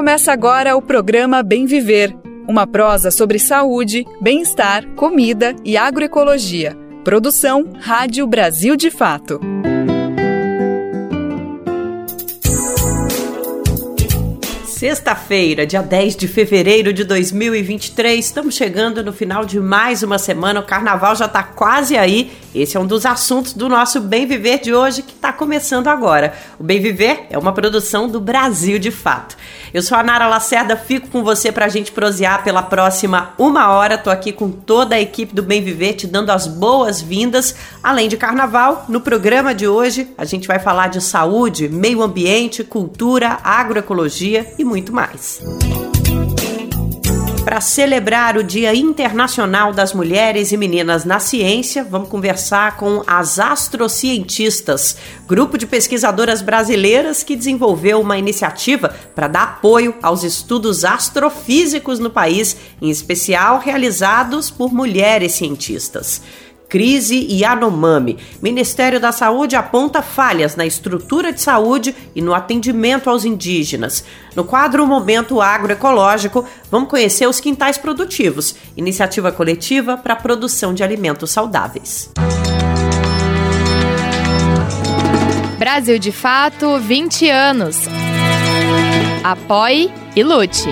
Começa agora o programa Bem Viver, uma prosa sobre saúde, bem-estar, comida e agroecologia. Produção Rádio Brasil de Fato. Sexta-feira, dia 10 de fevereiro de 2023, estamos chegando no final de mais uma semana. O carnaval já está quase aí. Esse é um dos assuntos do nosso Bem Viver de hoje que está começando agora. O Bem Viver é uma produção do Brasil de Fato. Eu sou a Nara Lacerda, fico com você para a gente prosear pela próxima uma hora. Tô aqui com toda a equipe do Bem Viver te dando as boas-vindas. Além de carnaval, no programa de hoje a gente vai falar de saúde, meio ambiente, cultura, agroecologia e muito mais. Para celebrar o Dia Internacional das Mulheres e Meninas na Ciência, vamos conversar com as astrocientistas, grupo de pesquisadoras brasileiras que desenvolveu uma iniciativa para dar apoio aos estudos astrofísicos no país, em especial realizados por mulheres cientistas. Crise Yanomami. Ministério da Saúde aponta falhas na estrutura de saúde e no atendimento aos indígenas. No quadro Momento Agroecológico, vamos conhecer os quintais produtivos, iniciativa coletiva para a produção de alimentos saudáveis. Brasil de Fato, 20 anos. Apoie e lute.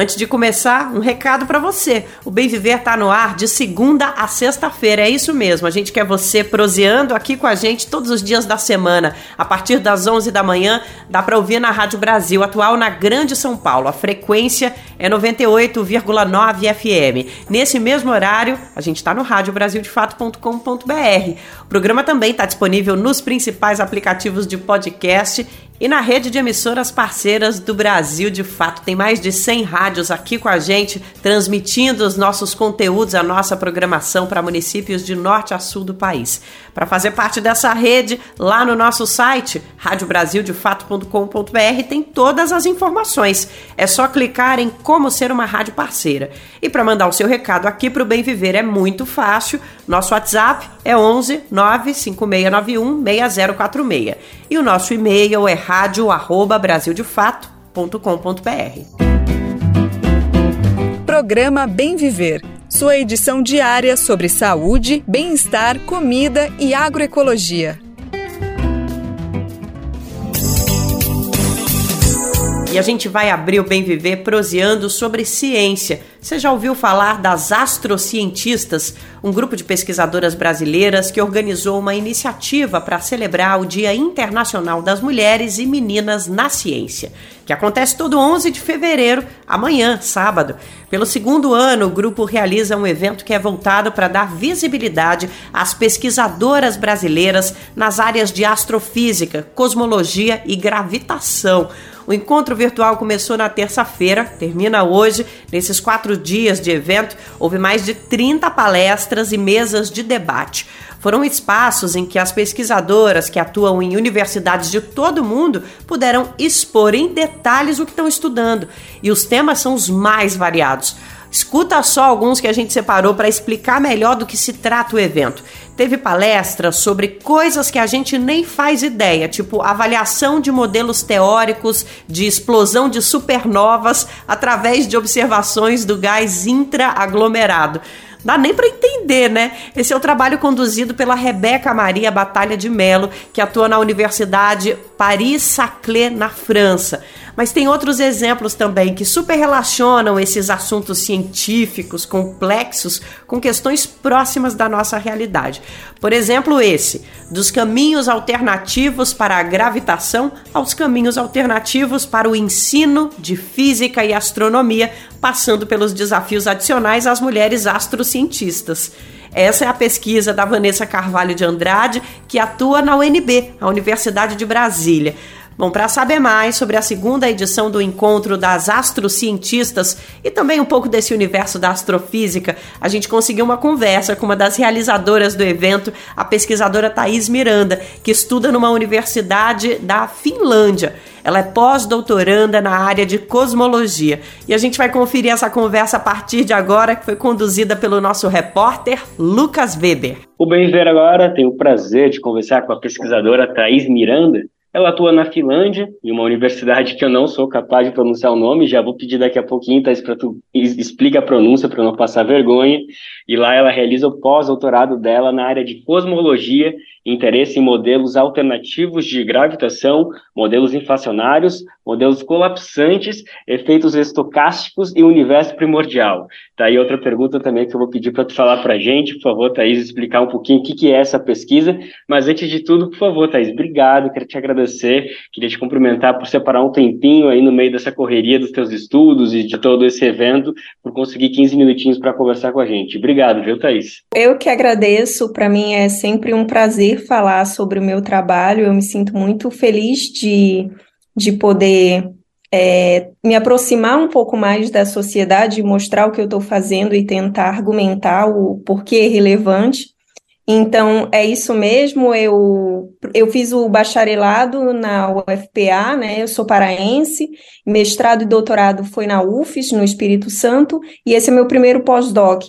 Antes de começar, um recado para você. O Bem Viver tá no ar de segunda a sexta-feira. É isso mesmo. A gente quer você proseando aqui com a gente todos os dias da semana. A partir das 11 da manhã, dá para ouvir na Rádio Brasil, atual na Grande São Paulo. A frequência é 98,9 FM. Nesse mesmo horário, a gente está no radiobrasildefato.com.br. O programa também está disponível nos principais aplicativos de podcast e na rede de emissoras parceiras do Brasil, de fato, tem mais de 100 rádios aqui com a gente, transmitindo os nossos conteúdos, a nossa programação para municípios de norte a sul do país. Para fazer parte dessa rede, lá no nosso site, radiobrasildefato.com.br, tem todas as informações. É só clicar em como ser uma rádio parceira. E para mandar o seu recado aqui para o Bem Viver é muito fácil. Nosso WhatsApp é 11 95691 6046. E o nosso e-mail é radio@brasildefato.com.br. Programa Bem Viver. Sua edição diária sobre saúde, bem-estar, comida e agroecologia. E a gente vai abrir o Bem Viver proseando sobre ciência. Você já ouviu falar das astrocientistas, um grupo de pesquisadoras brasileiras que organizou uma iniciativa para celebrar o Dia Internacional das Mulheres e Meninas na Ciência, que acontece todo 11 de fevereiro, amanhã, sábado. Pelo segundo ano, o grupo realiza um evento que é voltado para dar visibilidade às pesquisadoras brasileiras nas áreas de astrofísica, cosmologia e gravitação. O encontro virtual começou na terça-feira, termina hoje. Nesses quatro dias de evento, houve mais de 30 palestras e mesas de debate. Foram espaços em que as pesquisadoras que atuam em universidades de todo o mundo puderam expor em detalhes o que estão estudando. E os temas são os mais variados. Escuta só alguns que a gente separou para explicar melhor do que se trata o evento. Teve palestra sobre coisas que a gente nem faz ideia, tipo avaliação de modelos teóricos de explosão de supernovas através de observações do gás intraaglomerado dá nem para entender, né? Esse é o trabalho conduzido pela Rebeca Maria Batalha de Melo, que atua na Universidade Paris-Saclay, na França. Mas tem outros exemplos também que super relacionam esses assuntos científicos complexos com questões próximas da nossa realidade. Por exemplo, esse, dos caminhos alternativos para a gravitação aos caminhos alternativos para o ensino de física e astronomia, passando pelos desafios adicionais às mulheres astrocientistas. Essa é a pesquisa da Vanessa Carvalho de Andrade, que atua na UNB, a Universidade de Brasília. Bom, para saber mais sobre a segunda edição do encontro das astrocientistas e também um pouco desse universo da astrofísica, a gente conseguiu uma conversa com uma das realizadoras do evento, a pesquisadora Thaís Miranda, que estuda numa universidade da Finlândia. Ela é pós-doutoranda na área de cosmologia. E a gente vai conferir essa conversa a partir de agora, que foi conduzida pelo nosso repórter Lucas Weber. O Bem Ver agora tem o prazer de conversar com a pesquisadora Thaís Miranda, ela atua na Finlândia, em uma universidade que eu não sou capaz de pronunciar o nome, já vou pedir daqui a pouquinho, Thais, para tu explica a pronúncia para não passar vergonha. E lá ela realiza o pós-doutorado dela na área de cosmologia interesse em modelos alternativos de gravitação, modelos inflacionários, modelos colapsantes, efeitos estocásticos e universo primordial. Tá aí outra pergunta também que eu vou pedir para tu falar para a gente, por favor, Thaís, explicar um pouquinho o que, que é essa pesquisa. Mas antes de tudo, por favor, Thaís, obrigado, quero te agradecer, queria te cumprimentar por separar um tempinho aí no meio dessa correria dos teus estudos e de todo esse evento, por conseguir 15 minutinhos para conversar com a gente. Obrigado, viu, Thaís? Eu que agradeço, para mim é sempre um prazer prazer falar sobre o meu trabalho. Eu me sinto muito feliz de, de poder é, me aproximar um pouco mais da sociedade, mostrar o que eu estou fazendo e tentar argumentar o porquê é relevante. Então, é isso mesmo. Eu, eu fiz o bacharelado na UFPA, né? Eu sou paraense, mestrado e doutorado foi na UFES, no Espírito Santo, e esse é meu primeiro pós-doc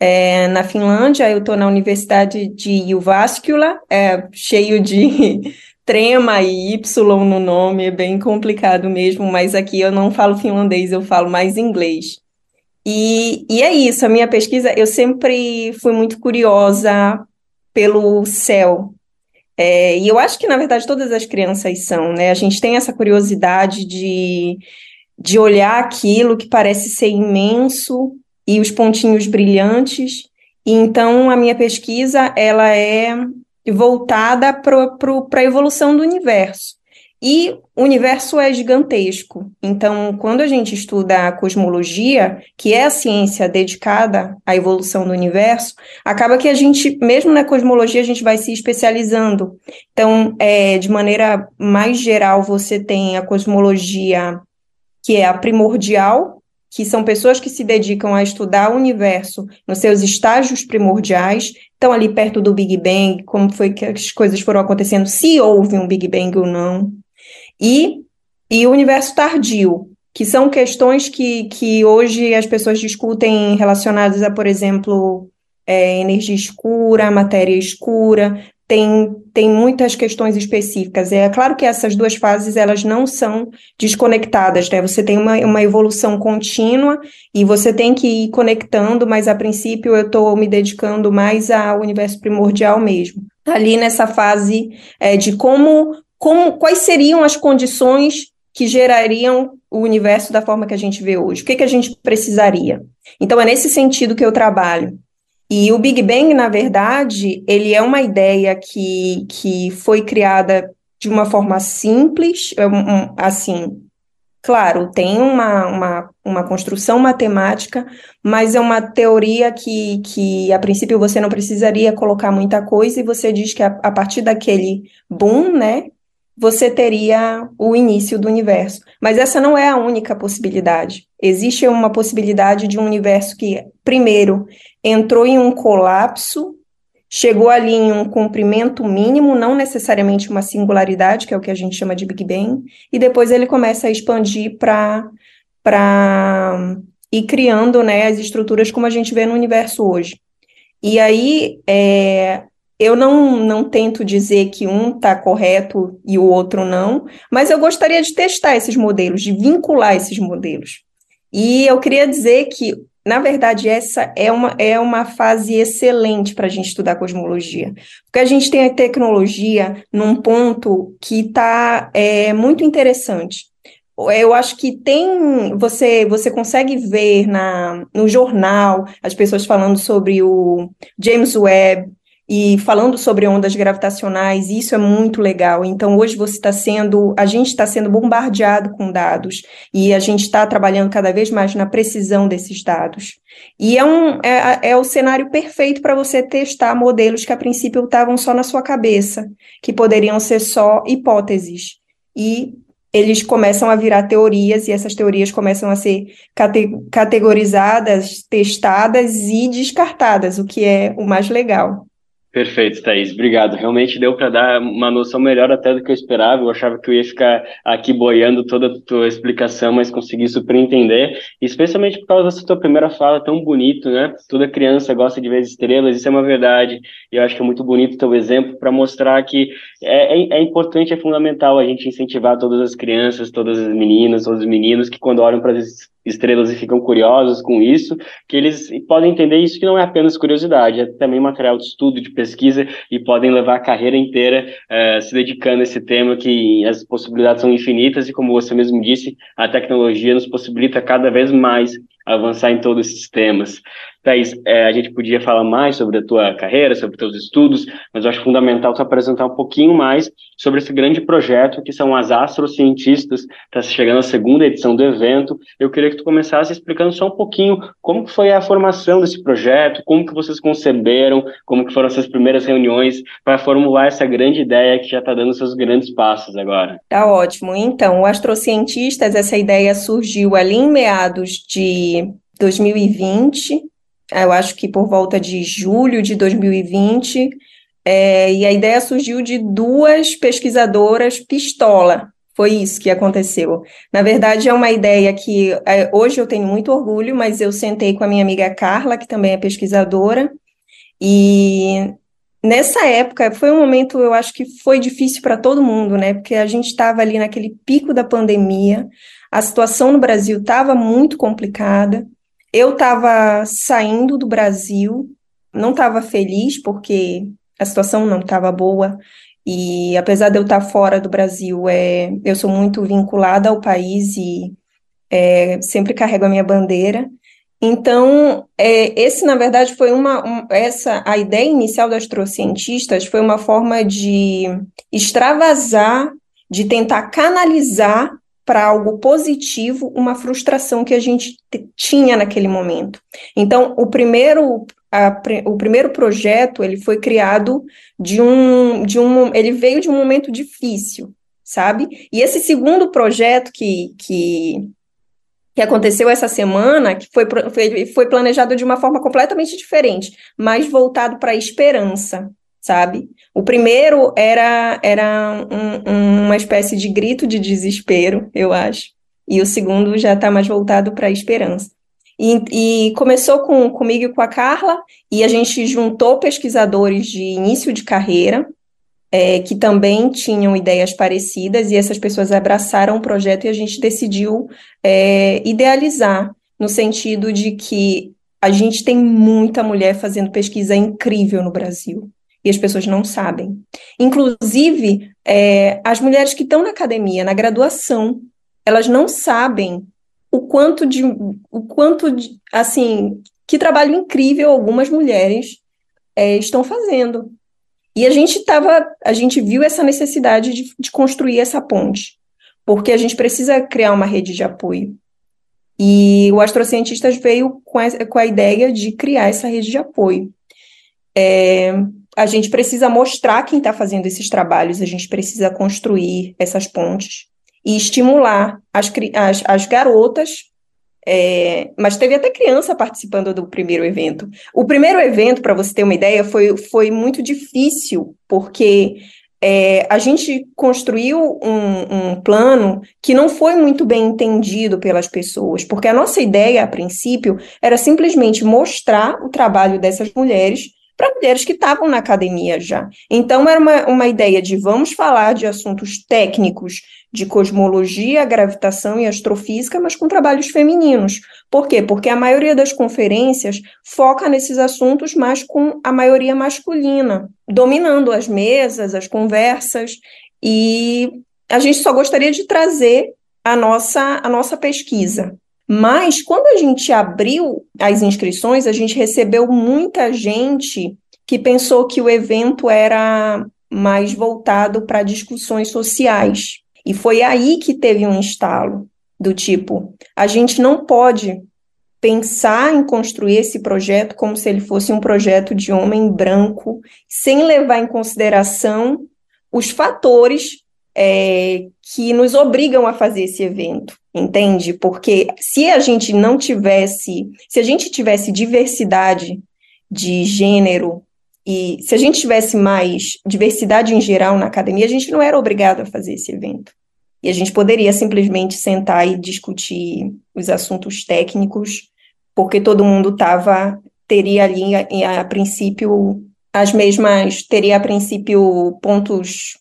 é, na Finlândia, eu estou na Universidade de Jyväskylä, é, cheio de trema e Y no nome, é bem complicado mesmo, mas aqui eu não falo finlandês, eu falo mais inglês. E, e é isso, a minha pesquisa, eu sempre fui muito curiosa pelo céu. É, e eu acho que, na verdade, todas as crianças são, né? A gente tem essa curiosidade de, de olhar aquilo que parece ser imenso e os pontinhos brilhantes. E então a minha pesquisa ela é voltada para a evolução do universo. E o universo é gigantesco. Então, quando a gente estuda a cosmologia, que é a ciência dedicada à evolução do universo, acaba que a gente, mesmo na cosmologia, a gente vai se especializando. Então, é, de maneira mais geral, você tem a cosmologia que é a primordial, que são pessoas que se dedicam a estudar o universo nos seus estágios primordiais, estão ali perto do Big Bang, como foi que as coisas foram acontecendo, se houve um Big Bang ou não, e, e o universo tardio, que são questões que, que hoje as pessoas discutem relacionadas a, por exemplo, é, energia escura, matéria escura, tem, tem muitas questões específicas. É claro que essas duas fases elas não são desconectadas, né? Você tem uma, uma evolução contínua e você tem que ir conectando, mas a princípio eu estou me dedicando mais ao universo primordial mesmo. Ali nessa fase é, de como, como, quais seriam as condições que gerariam o universo da forma que a gente vê hoje. O que, que a gente precisaria? Então, é nesse sentido que eu trabalho. E o Big Bang, na verdade, ele é uma ideia que, que foi criada de uma forma simples, é assim, claro, tem uma, uma, uma construção matemática, mas é uma teoria que, que, a princípio, você não precisaria colocar muita coisa, e você diz que a, a partir daquele boom, né, você teria o início do universo. Mas essa não é a única possibilidade. Existe uma possibilidade de um universo que, primeiro, entrou em um colapso, chegou ali em um comprimento mínimo, não necessariamente uma singularidade, que é o que a gente chama de Big Bang, e depois ele começa a expandir para ir criando né, as estruturas como a gente vê no universo hoje. E aí, é, eu não, não tento dizer que um está correto e o outro não, mas eu gostaria de testar esses modelos, de vincular esses modelos. E eu queria dizer que na verdade, essa é uma, é uma fase excelente para a gente estudar cosmologia, porque a gente tem a tecnologia num ponto que está é, muito interessante. Eu acho que tem, você, você consegue ver na, no jornal as pessoas falando sobre o James Webb, e falando sobre ondas gravitacionais, isso é muito legal. Então, hoje você está sendo, a gente está sendo bombardeado com dados e a gente está trabalhando cada vez mais na precisão desses dados. E é, um, é, é o cenário perfeito para você testar modelos que a princípio estavam só na sua cabeça, que poderiam ser só hipóteses. E eles começam a virar teorias e essas teorias começam a ser cate categorizadas, testadas e descartadas, o que é o mais legal. Perfeito, Thaís. Obrigado. Realmente deu para dar uma noção melhor até do que eu esperava. Eu achava que eu ia ficar aqui boiando toda a tua explicação, mas consegui super entender, especialmente por causa dessa tua primeira fala tão bonito, né? Toda criança gosta de ver estrelas, isso é uma verdade. E eu acho que é muito bonito teu exemplo para mostrar que é, é, é, importante, é fundamental a gente incentivar todas as crianças, todas as meninas, todos os meninos que quando olham para as estrelas e ficam curiosos com isso, que eles podem entender isso que não é apenas curiosidade, é também material de estudo, de pesquisa e podem levar a carreira inteira uh, se dedicando a esse tema que as possibilidades são infinitas e como você mesmo disse, a tecnologia nos possibilita cada vez mais avançar em todos esses temas. Thaís, é, a gente podia falar mais sobre a tua carreira, sobre os teus estudos, mas eu acho fundamental tu apresentar um pouquinho mais sobre esse grande projeto que são as astrocientistas, está chegando a segunda edição do evento. Eu queria que tu começasse explicando só um pouquinho como foi a formação desse projeto, como que vocês conceberam, como que foram essas primeiras reuniões para formular essa grande ideia que já está dando seus grandes passos agora. Tá ótimo. Então, o Astrocientistas, essa ideia surgiu ali em meados de 2020, eu acho que por volta de julho de 2020, é, e a ideia surgiu de duas pesquisadoras pistola. Foi isso que aconteceu. Na verdade, é uma ideia que é, hoje eu tenho muito orgulho, mas eu sentei com a minha amiga Carla, que também é pesquisadora, e nessa época foi um momento, eu acho que foi difícil para todo mundo, né? Porque a gente estava ali naquele pico da pandemia, a situação no Brasil estava muito complicada. Eu estava saindo do Brasil, não estava feliz porque a situação não estava boa. E apesar de eu estar fora do Brasil, é, eu sou muito vinculada ao país e é, sempre carrego a minha bandeira. Então, é, esse, na verdade, foi uma. Um, essa, a ideia inicial das astrocientistas foi uma forma de extravasar, de tentar canalizar para algo positivo uma frustração que a gente tinha naquele momento. Então, o primeiro a, o primeiro projeto ele foi criado de um de um ele veio de um momento difícil, sabe? E esse segundo projeto que que que aconteceu essa semana, que foi, foi, foi planejado de uma forma completamente diferente, mais voltado para a esperança, sabe? O primeiro era, era um, uma espécie de grito de desespero, eu acho, e o segundo já está mais voltado para a esperança. E, e, começou com, comigo e com a Carla, e a gente juntou pesquisadores de início de carreira, é, que também tinham ideias parecidas, e essas pessoas abraçaram o projeto e a gente decidiu é, idealizar, no sentido de que a gente tem muita mulher fazendo pesquisa incrível no Brasil e as pessoas não sabem. Inclusive, é, as mulheres que estão na academia, na graduação, elas não sabem o quanto de, o quanto de, assim, que trabalho incrível algumas mulheres é, estão fazendo. E a gente tava, a gente viu essa necessidade de, de construir essa ponte, porque a gente precisa criar uma rede de apoio. E o Astrocientistas veio com a, com a ideia de criar essa rede de apoio. É, a gente precisa mostrar quem está fazendo esses trabalhos, a gente precisa construir essas pontes e estimular as, as, as garotas. É, mas teve até criança participando do primeiro evento. O primeiro evento, para você ter uma ideia, foi, foi muito difícil, porque é, a gente construiu um, um, plano que não foi muito bem entendido pelas pessoas, porque a nossa ideia, a princípio, era simplesmente mostrar o trabalho dessas mulheres para mulheres que estavam na academia já. Então, era uma, uma ideia de vamos falar de assuntos técnicos de cosmologia, gravitação e astrofísica, mas com trabalhos femininos. Por quê? Porque a maioria das conferências foca nesses assuntos, mas com a maioria masculina, dominando as mesas, as conversas, e a gente só gostaria de trazer a nossa, a nossa pesquisa. Mas quando a gente abriu as inscrições, a gente recebeu muita gente que pensou que o evento era mais voltado para discussões sociais. E foi aí que teve um estalo do tipo, a gente não pode pensar em construir esse projeto como se ele fosse um projeto de homem branco, sem levar em consideração os fatores é, que nos obrigam a fazer esse evento entende? Porque se a gente não tivesse, se a gente tivesse diversidade de gênero E se a gente tivesse mais diversidade em geral na academia, a gente não era obrigado a fazer esse evento. E a gente poderia simplesmente sentar e discutir os assuntos técnicos, porque todo mundo tava, teria ali, a, a princípio, as mesmas, teria a princípio pontos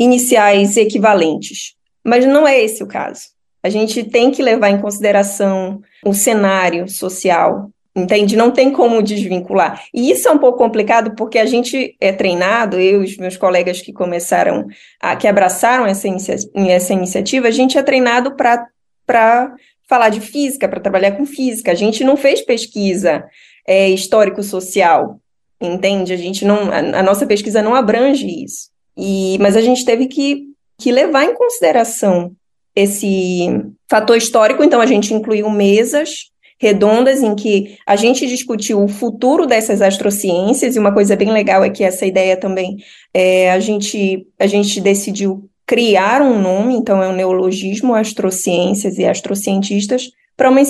iniciais equivalentes. Mas não é esse o caso. A gente tem que levar em consideração o cenário social, entende? Não tem como desvincular. E isso é um pouco complicado porque a gente é treinado, eu e os meus colegas que começaram, a, que abraçaram essa, inicia essa iniciativa, a gente é treinado para falar de física, para trabalhar com física. A gente não fez pesquisa é, histórico-social, entende? A gente não, a, a, nossa pesquisa não abrange isso. E, mas a gente teve que, que levar em consideração esse fator histórico, então a gente incluiu mesas redondas em que a gente discutiu o futuro dessas astrociências, e uma coisa bem legal é que essa ideia também, é, a, gente, a gente decidiu criar um nome, então é o neologismo astrociências e astrocientistas, para uma,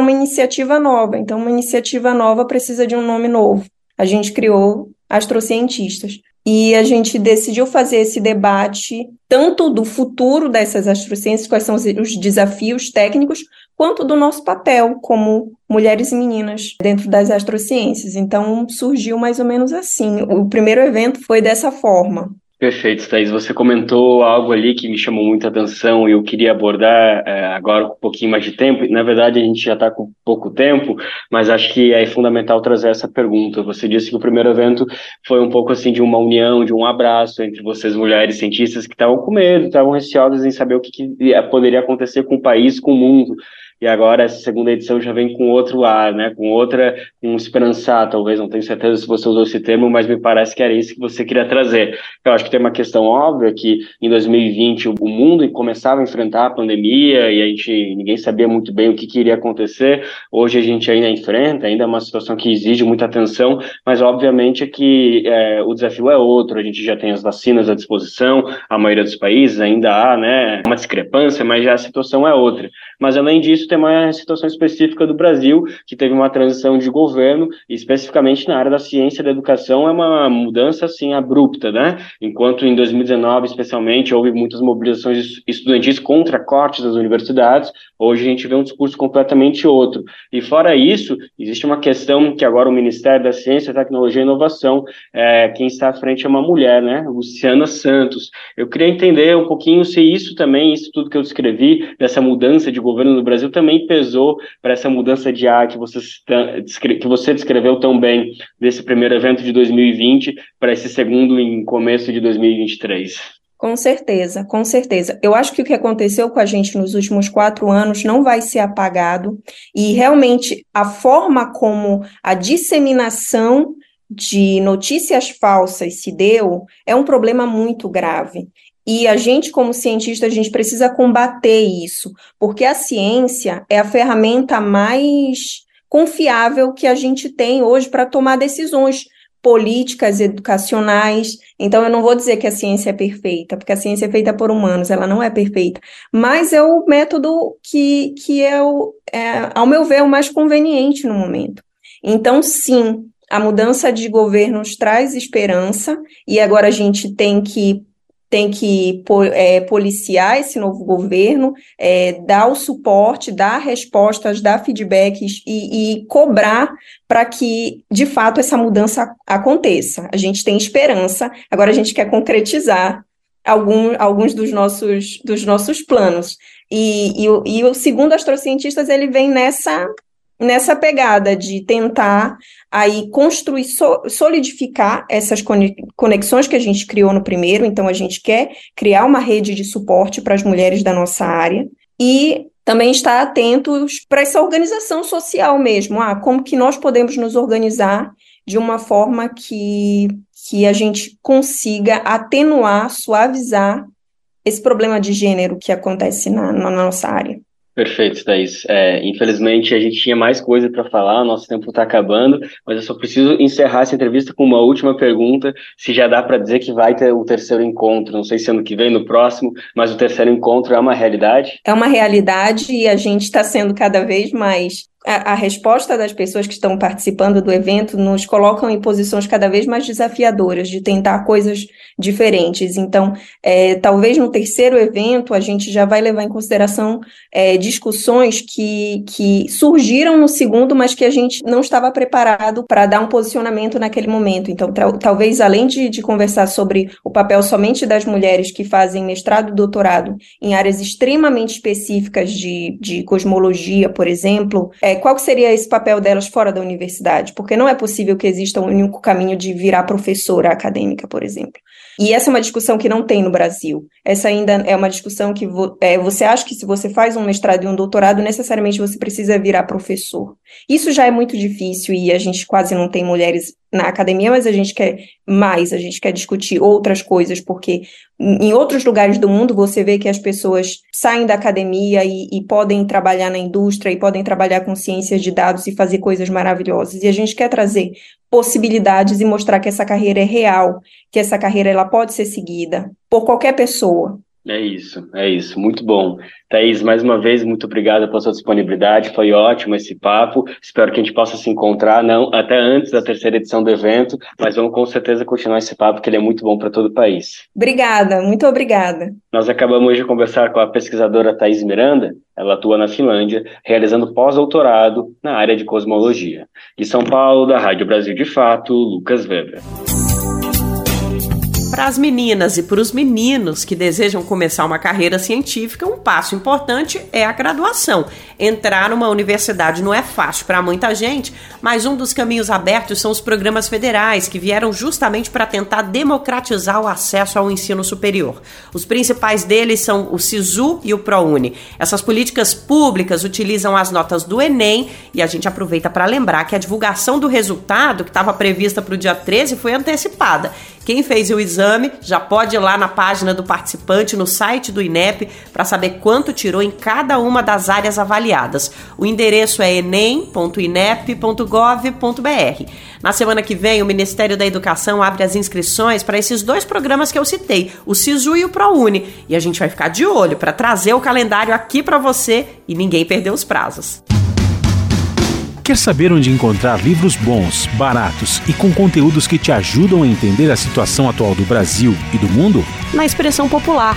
uma iniciativa nova. Então, uma iniciativa nova precisa de um nome novo. A gente criou astrocientistas. E a gente decidiu fazer esse debate tanto do futuro dessas astrociências, quais são os, os desafios técnicos, quanto do nosso papel como mulheres e meninas dentro das astrociências. Então surgiu mais ou menos assim. O primeiro evento foi dessa forma. Perfeito, Thaís. Você comentou algo ali que me chamou muita atenção e eu queria abordar é, agora com um pouquinho mais de tempo. Na verdade, a gente já está com pouco tempo, mas acho que é fundamental trazer essa pergunta. Você disse que o primeiro evento foi um pouco assim de uma união, de um abraço entre vocês, mulheres cientistas, que estavam com medo, estavam receosas em saber o que, que poderia acontecer com o país, com o mundo e agora essa segunda edição já vem com outro ar, né, com outra, com esperançar, talvez, não tenho certeza se você usou esse termo, mas me parece que era isso que você queria trazer. Eu acho que tem uma questão óbvia que em 2020 o mundo começava a enfrentar a pandemia e a gente, ninguém sabia muito bem o que, que iria acontecer, hoje a gente ainda enfrenta, ainda é uma situação que exige muita atenção, mas obviamente é que é, o desafio é outro, a gente já tem as vacinas à disposição, a maioria dos países ainda há, né, uma discrepância, mas já a situação é outra. Mas além disso, isso tem uma situação específica do Brasil, que teve uma transição de governo, especificamente na área da ciência e da educação, é uma mudança assim abrupta, né? Enquanto em 2019, especialmente, houve muitas mobilizações estudantis contra cortes das universidades, hoje a gente vê um discurso completamente outro. E fora isso, existe uma questão que agora o Ministério da Ciência, Tecnologia e Inovação, é, quem está à frente é uma mulher, né? Luciana Santos. Eu queria entender um pouquinho se isso também, isso tudo que eu descrevi, dessa mudança de governo no Brasil, também pesou para essa mudança de ar que você, que você descreveu tão bem desse primeiro evento de 2020 para esse segundo em começo de 2023? Com certeza, com certeza. Eu acho que o que aconteceu com a gente nos últimos quatro anos não vai ser apagado, e realmente a forma como a disseminação de notícias falsas se deu é um problema muito grave. E a gente, como cientista, a gente precisa combater isso, porque a ciência é a ferramenta mais confiável que a gente tem hoje para tomar decisões políticas, educacionais. Então, eu não vou dizer que a ciência é perfeita, porque a ciência é feita por humanos, ela não é perfeita. Mas é o método que, que é, o, é, ao meu ver, o mais conveniente no momento. Então, sim, a mudança de governos traz esperança, e agora a gente tem que tem que é, policiar esse novo governo, é, dar o suporte, dar respostas, dar feedbacks e, e cobrar para que, de fato, essa mudança aconteça. A gente tem esperança, agora a gente quer concretizar algum, alguns dos nossos, dos nossos planos. E, e, e o segundo astrocientistas, ele vem nessa nessa pegada de tentar aí construir, solidificar essas conexões que a gente criou no primeiro, então a gente quer criar uma rede de suporte para as mulheres da nossa área e também estar atentos para essa organização social mesmo, ah, como que nós podemos nos organizar de uma forma que, que a gente consiga atenuar, suavizar esse problema de gênero que acontece na, na nossa área. Perfeito, Thaís. É, infelizmente a gente tinha mais coisa para falar, nosso tempo está acabando, mas eu só preciso encerrar essa entrevista com uma última pergunta, se já dá para dizer que vai ter o terceiro encontro, não sei se ano que vem, no próximo, mas o terceiro encontro é uma realidade? É uma realidade e a gente está sendo cada vez mais a, resposta das pessoas que estão participando do evento nos colocam em posições cada vez mais desafiadoras de tentar coisas diferentes. Então, é, talvez no terceiro evento a gente já vai levar em consideração é, discussões que, que surgiram no segundo, mas que a gente não estava preparado para dar um posicionamento naquele momento. Então, talvez além de, de conversar sobre o papel somente das mulheres que fazem mestrado e doutorado em áreas extremamente específicas de, de cosmologia, por exemplo, é, qual seria esse papel delas fora da universidade? Porque não é possível que exista um único caminho de virar professora acadêmica, por exemplo. E essa é uma discussão que não tem no Brasil. Essa ainda é uma discussão que vo, é, você acha que se você faz um mestrado e um doutorado, necessariamente você precisa virar professor. Isso já é muito difícil e a gente quase não tem mulheres na academia, mas a gente quer mais, a gente quer discutir outras coisas, porque em outros lugares do mundo você vê que as pessoas saem da academia e, e, podem trabalhar na indústria e podem trabalhar com ciências de dados e fazer coisas maravilhosas. E a gente quer trazer possibilidades e mostrar que essa carreira é real, que essa carreira ela pode ser seguida por qualquer pessoa. É isso, é isso, muito bom. Thaís, mais uma vez, muito obrigada pela sua disponibilidade, foi ótimo esse papo. Espero que a gente possa se encontrar, não até antes da terceira edição do evento, mas vamos com certeza continuar esse papo, que ele é muito bom para todo o país. Obrigada, muito obrigada. Nós acabamos de conversar com a pesquisadora Thaís Miranda, ela atua na Finlândia, realizando pós-doutorado na área de cosmologia. De São Paulo, da Rádio Brasil de Fato, Lucas Weber. Para as meninas e para os meninos que desejam começar uma carreira científica, um passo importante é a graduação. Entrar numa universidade não é fácil para muita gente, mas um dos caminhos abertos são os programas federais, que vieram justamente para tentar democratizar o acesso ao ensino superior. Os principais deles são o SISU e o ProUni. Essas políticas públicas utilizam as notas do Enem e a gente aproveita para lembrar que a divulgação do resultado, que estava prevista para o dia 13, foi antecipada. Quem fez o exame já pode ir lá na página do participante no site do INEP para saber quanto tirou em cada uma das áreas avaliadas. O endereço é enem.inep.gov.br. Na semana que vem, o Ministério da Educação abre as inscrições para esses dois programas que eu citei, o SISU e o ProUni, e a gente vai ficar de olho para trazer o calendário aqui para você e ninguém perder os prazos. Quer saber onde encontrar livros bons, baratos e com conteúdos que te ajudam a entender a situação atual do Brasil e do mundo? Na Expressão Popular.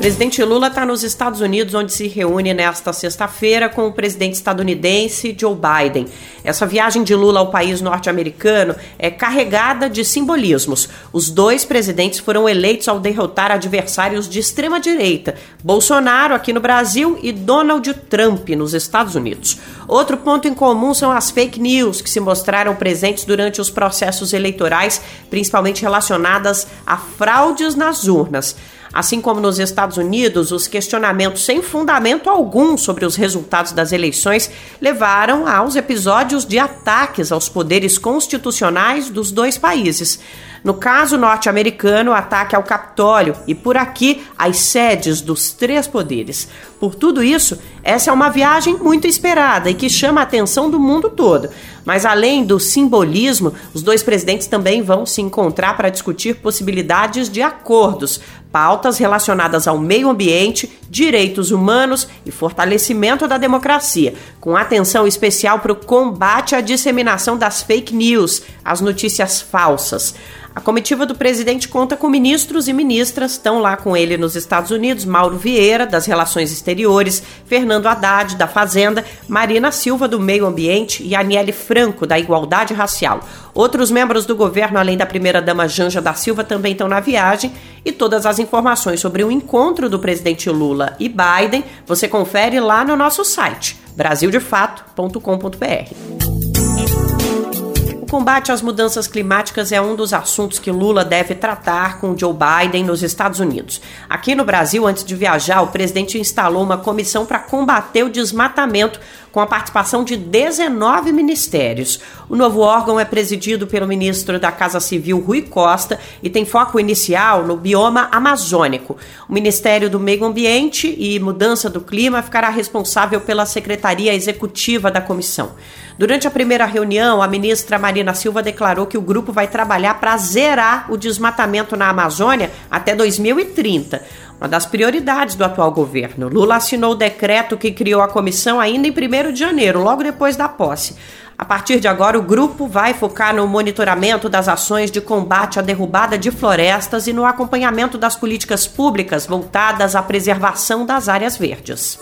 Presidente Lula está nos Estados Unidos, onde se reúne nesta sexta-feira com o presidente estadunidense Joe Biden. Essa viagem de Lula ao país norte-americano é carregada de simbolismos. Os dois presidentes foram eleitos ao derrotar adversários de extrema-direita, Bolsonaro aqui no Brasil e Donald Trump nos Estados Unidos. Outro ponto em comum são as fake news que se mostraram presentes durante os processos eleitorais, principalmente relacionadas a fraudes nas urnas. Assim como nos Estados Unidos, os questionamentos sem fundamento algum sobre os resultados das eleições levaram aos episódios de ataques aos poderes constitucionais dos dois países. No caso norte-americano, o ataque ao Capitólio e por aqui as sedes dos três poderes. Por tudo isso, essa é uma viagem muito esperada e que chama a atenção do mundo todo. Mas além do simbolismo, os dois presidentes também vão se encontrar para discutir possibilidades de acordos, pautas relacionadas ao meio ambiente, direitos humanos e fortalecimento da democracia, com atenção especial para o combate à disseminação das fake news, as notícias falsas. A comitiva do presidente conta com ministros e ministras, estão lá com ele nos Estados Unidos, Mauro Vieira, das Relações Exteriores, Fernando Haddad, da Fazenda, Marina Silva, do Meio Ambiente e Aniele Franco, da Igualdade Racial. Outros membros do governo, além da primeira-dama Janja da Silva, também estão na viagem e todas as informações sobre o encontro do presidente Lula e Biden você confere lá no nosso site, brasildefato.com.br combate às mudanças climáticas é um dos assuntos que Lula deve tratar com Joe Biden nos Estados Unidos. Aqui no Brasil, antes de viajar, o presidente instalou uma comissão para combater o desmatamento com a participação de 19 ministérios. O novo órgão é presidido pelo ministro da Casa Civil, Rui Costa, e tem foco inicial no bioma amazônico. O Ministério do Meio Ambiente e Mudança do Clima ficará responsável pela Secretaria Executiva da comissão. Durante a primeira reunião, a ministra Marina Silva declarou que o grupo vai trabalhar para zerar o desmatamento na Amazônia até 2030. Uma das prioridades do atual governo. Lula assinou o decreto que criou a comissão ainda em 1 de janeiro, logo depois da posse. A partir de agora, o grupo vai focar no monitoramento das ações de combate à derrubada de florestas e no acompanhamento das políticas públicas voltadas à preservação das áreas verdes.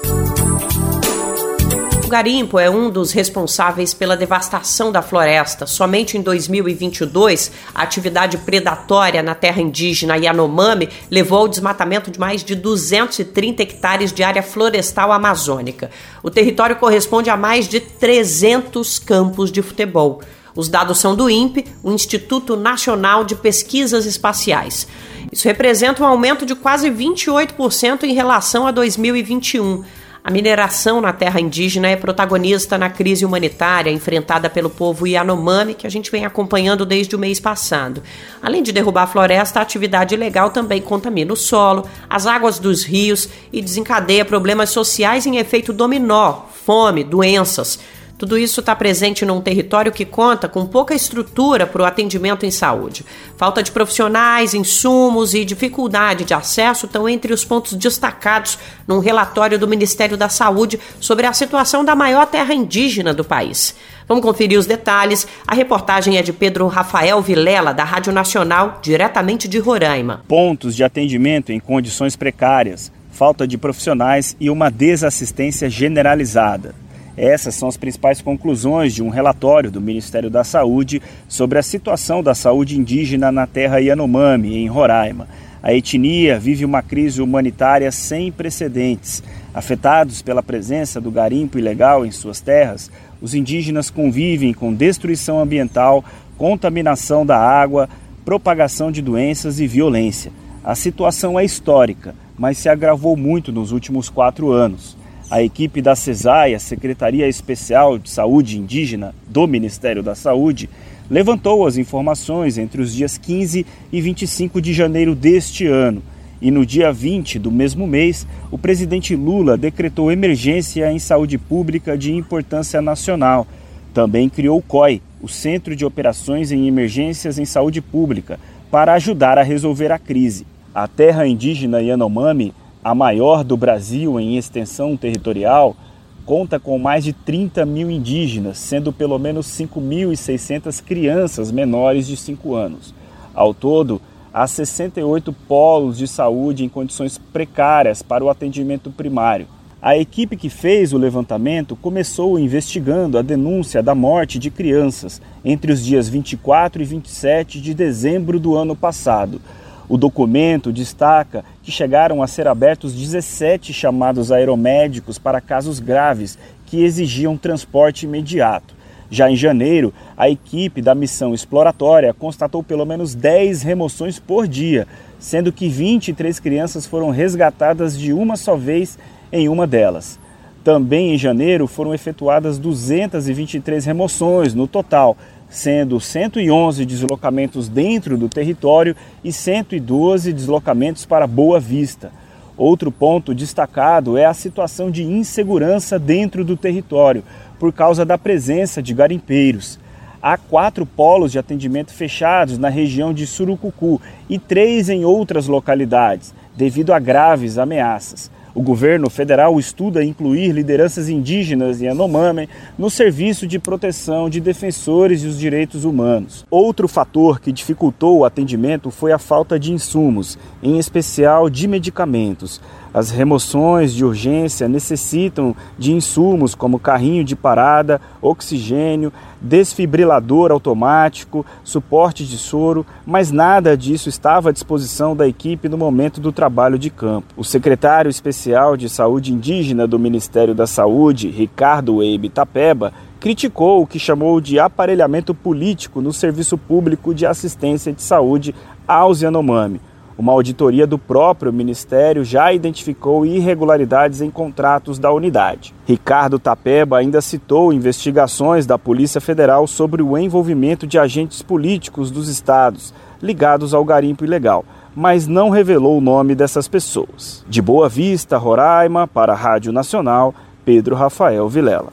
O garimpo é um dos responsáveis pela devastação da floresta. Somente em 2022, a atividade predatória na terra indígena Yanomami levou ao desmatamento de mais de 230 hectares de área florestal amazônica. O território corresponde a mais de 300 campos de futebol. Os dados são do INPE, o Instituto Nacional de Pesquisas Espaciais. Isso representa um aumento de quase 28% em relação a 2021. A mineração na terra indígena é protagonista na crise humanitária enfrentada pelo povo Yanomami, que a gente vem acompanhando desde o mês passado. Além de derrubar a floresta, a atividade ilegal também contamina o solo, as águas dos rios e desencadeia problemas sociais em efeito dominó, fome, doenças. Tudo isso está presente num território que conta com pouca estrutura para o atendimento em saúde. Falta de profissionais, insumos e dificuldade de acesso estão entre os pontos destacados num relatório do Ministério da Saúde sobre a situação da maior terra indígena do país. Vamos conferir os detalhes. A reportagem é de Pedro Rafael Vilela, da Rádio Nacional, diretamente de Roraima. Pontos de atendimento em condições precárias, falta de profissionais e uma desassistência generalizada. Essas são as principais conclusões de um relatório do Ministério da Saúde sobre a situação da saúde indígena na terra Yanomami, em Roraima. A etnia vive uma crise humanitária sem precedentes. Afetados pela presença do garimpo ilegal em suas terras, os indígenas convivem com destruição ambiental, contaminação da água, propagação de doenças e violência. A situação é histórica, mas se agravou muito nos últimos quatro anos. A equipe da CESAI, Secretaria Especial de Saúde Indígena do Ministério da Saúde, levantou as informações entre os dias 15 e 25 de janeiro deste ano. E no dia 20 do mesmo mês, o presidente Lula decretou emergência em saúde pública de importância nacional. Também criou o COI, o Centro de Operações em Emergências em Saúde Pública, para ajudar a resolver a crise. A terra indígena Yanomami a maior do Brasil em extensão territorial, conta com mais de 30 mil indígenas, sendo pelo menos 5.600 crianças menores de 5 anos. Ao todo, há 68 polos de saúde em condições precárias para o atendimento primário. A equipe que fez o levantamento começou investigando a denúncia da morte de crianças entre os dias 24 e 27 de dezembro do ano passado. O documento destaca que chegaram a ser abertos 17 chamados aeromédicos para casos graves que exigiam transporte imediato. Já em janeiro, a equipe da missão exploratória constatou pelo menos 10 remoções por dia, sendo que 23 crianças foram resgatadas de uma só vez em uma delas. Também em janeiro foram efetuadas 223 remoções no total, sendo 111 deslocamentos dentro do território e 112 deslocamentos para Boa Vista. Outro ponto destacado é a situação de insegurança dentro do território, por causa da presença de garimpeiros. Há quatro polos de atendimento fechados na região de Surucucu e três em outras localidades, devido a graves ameaças. O governo federal estuda incluir lideranças indígenas e Yanomami no serviço de proteção de defensores dos direitos humanos. Outro fator que dificultou o atendimento foi a falta de insumos, em especial de medicamentos. As remoções de urgência necessitam de insumos como carrinho de parada, oxigênio, desfibrilador automático, suporte de soro, mas nada disso estava à disposição da equipe no momento do trabalho de campo. O secretário especial de Saúde Indígena do Ministério da Saúde, Ricardo Weibe Tapeba, criticou o que chamou de aparelhamento político no serviço público de assistência de saúde aos Yanomami. Uma auditoria do próprio Ministério já identificou irregularidades em contratos da unidade. Ricardo Tapeba ainda citou investigações da Polícia Federal sobre o envolvimento de agentes políticos dos estados ligados ao garimpo ilegal, mas não revelou o nome dessas pessoas. De Boa Vista, Roraima, para a Rádio Nacional, Pedro Rafael Vilela.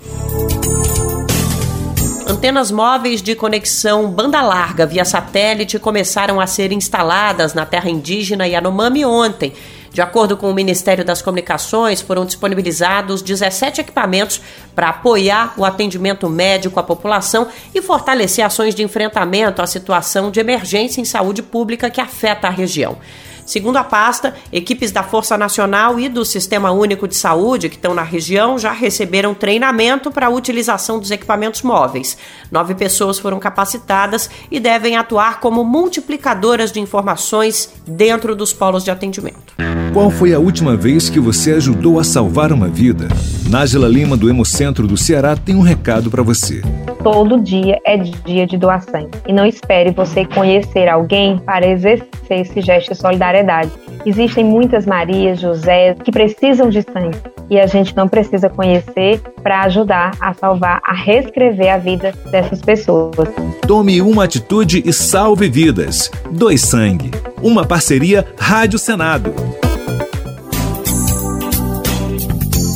Antenas móveis de conexão banda larga via satélite começaram a ser instaladas na terra indígena Yanomami ontem. De acordo com o Ministério das Comunicações, foram disponibilizados 17 equipamentos para apoiar o atendimento médico à população e fortalecer ações de enfrentamento à situação de emergência em saúde pública que afeta a região. Segundo a pasta, equipes da Força Nacional e do Sistema Único de Saúde que estão na região já receberam treinamento para a utilização dos equipamentos móveis. Nove pessoas foram capacitadas e devem atuar como multiplicadoras de informações dentro dos polos de atendimento. Qual foi a última vez que você ajudou a salvar uma vida? Nájila Lima, do Hemocentro do Ceará, tem um recado para você. Todo dia é dia de doar sangue. E não espere você conhecer alguém para exercer esse gesto de solidariedade. Existem muitas Marias, José que precisam de sangue e a gente não precisa conhecer para ajudar a salvar, a reescrever a vida dessas pessoas. Tome uma atitude e salve vidas. Dois Sangue. Uma parceria Rádio Senado.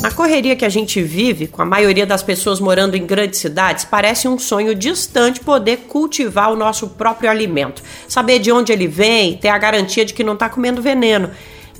A correria que a gente vive, com a maioria das pessoas morando em grandes cidades, parece um sonho distante poder cultivar o nosso próprio alimento. Saber de onde ele vem, ter a garantia de que não está comendo veneno.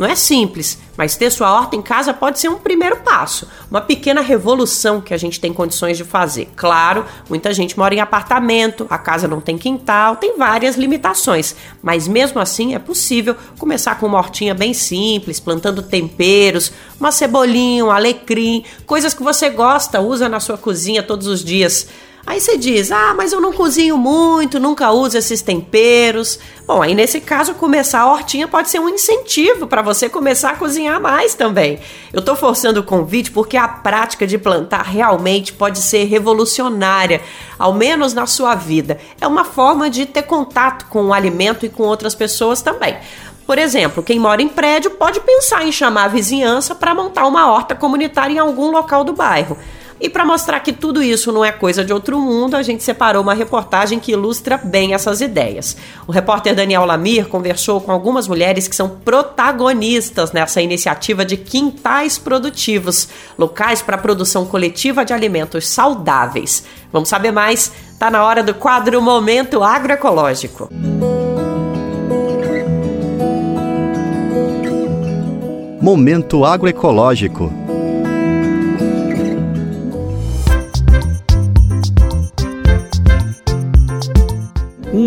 Não é simples, mas ter sua horta em casa pode ser um primeiro passo, uma pequena revolução que a gente tem condições de fazer. Claro, muita gente mora em apartamento, a casa não tem quintal, tem várias limitações, mas mesmo assim é possível começar com uma hortinha bem simples, plantando temperos, uma cebolinha, um alecrim, coisas que você gosta, usa na sua cozinha todos os dias. Aí você diz: ah, mas eu não cozinho muito, nunca uso esses temperos. Bom, aí nesse caso, começar a hortinha pode ser um incentivo para você começar a cozinhar mais também. Eu estou forçando o convite porque a prática de plantar realmente pode ser revolucionária, ao menos na sua vida. É uma forma de ter contato com o alimento e com outras pessoas também. Por exemplo, quem mora em prédio pode pensar em chamar a vizinhança para montar uma horta comunitária em algum local do bairro. E para mostrar que tudo isso não é coisa de outro mundo, a gente separou uma reportagem que ilustra bem essas ideias. O repórter Daniel Lamir conversou com algumas mulheres que são protagonistas nessa iniciativa de quintais produtivos, locais para produção coletiva de alimentos saudáveis. Vamos saber mais? Tá na hora do quadro Momento Agroecológico. Momento Agroecológico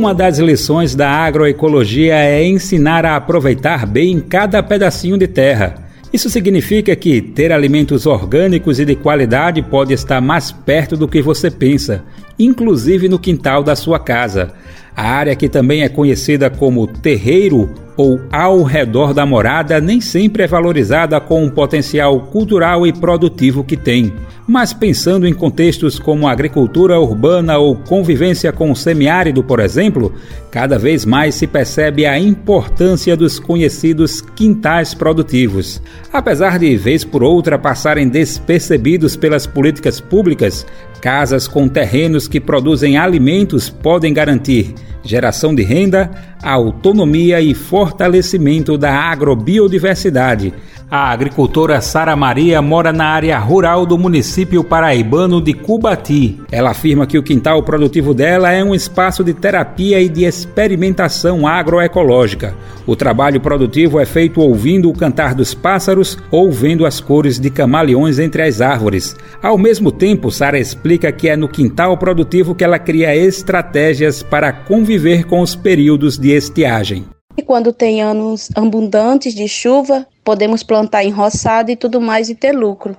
Uma das lições da agroecologia é ensinar a aproveitar bem cada pedacinho de terra. Isso significa que ter alimentos orgânicos e de qualidade pode estar mais perto do que você pensa, inclusive no quintal da sua casa. A área que também é conhecida como terreiro ou ao redor da morada nem sempre é valorizada com o potencial cultural e produtivo que tem. Mas pensando em contextos como agricultura urbana ou convivência com o semiárido, por exemplo, cada vez mais se percebe a importância dos conhecidos quintais produtivos. Apesar de vez por outra passarem despercebidos pelas políticas públicas, casas com terrenos que produzem alimentos podem garantir geração de renda, autonomia e fortalecimento da agrobiodiversidade. A agricultora Sara Maria mora na área rural do município paraibano de Cubati. Ela afirma que o quintal produtivo dela é um espaço de terapia e de experimentação agroecológica. O trabalho produtivo é feito ouvindo o cantar dos pássaros ou vendo as cores de camaleões entre as árvores. Ao mesmo tempo, Sara explica que é no quintal produtivo que ela cria estratégias para conviver com os períodos de estiagem. E quando tem anos abundantes de chuva, podemos plantar em roçado e tudo mais e ter lucro.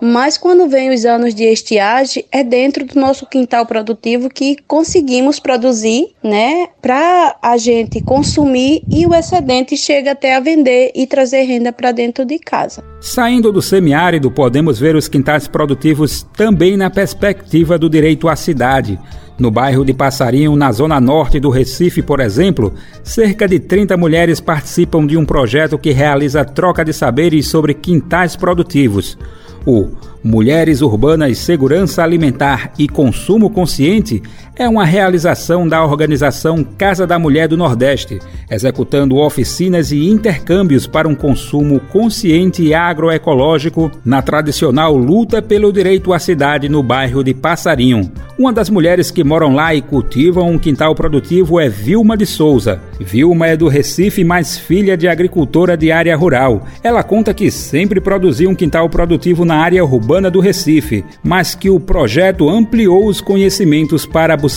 Mas quando vem os anos de estiagem, é dentro do nosso quintal produtivo que conseguimos produzir, né, para a gente consumir e o excedente chega até a vender e trazer renda para dentro de casa. Saindo do semiárido, podemos ver os quintais produtivos também na perspectiva do direito à cidade. No bairro de Passarinho, na zona norte do Recife, por exemplo, cerca de 30 mulheres participam de um projeto que realiza troca de saberes sobre quintais produtivos. O Mulheres Urbanas Segurança Alimentar e Consumo Consciente é uma realização da organização Casa da Mulher do Nordeste, executando oficinas e intercâmbios para um consumo consciente e agroecológico na tradicional luta pelo direito à cidade no bairro de Passarinho. Uma das mulheres que moram lá e cultivam um quintal produtivo é Vilma de Souza. Vilma é do Recife, mas filha de agricultora de área rural. Ela conta que sempre produziu um quintal produtivo na área urbana do Recife, mas que o projeto ampliou os conhecimentos para buscar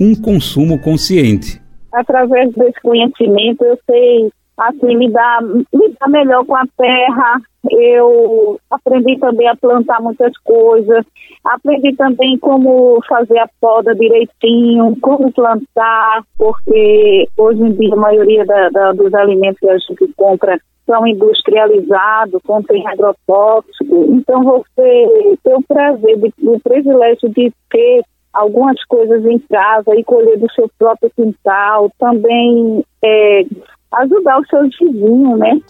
um consumo consciente. Através desse conhecimento, eu sei assim lidar, lidar melhor com a terra. Eu aprendi também a plantar muitas coisas. Aprendi também como fazer a poda direitinho, como plantar, porque hoje em dia a maioria da, da, dos alimentos que a gente compra são industrializados, contém agrotóxicos. Então você tem o prazer, de, o privilégio de ter algumas coisas em casa e colher do seu próprio quintal, também é, ajudar os seus vizinhos, né?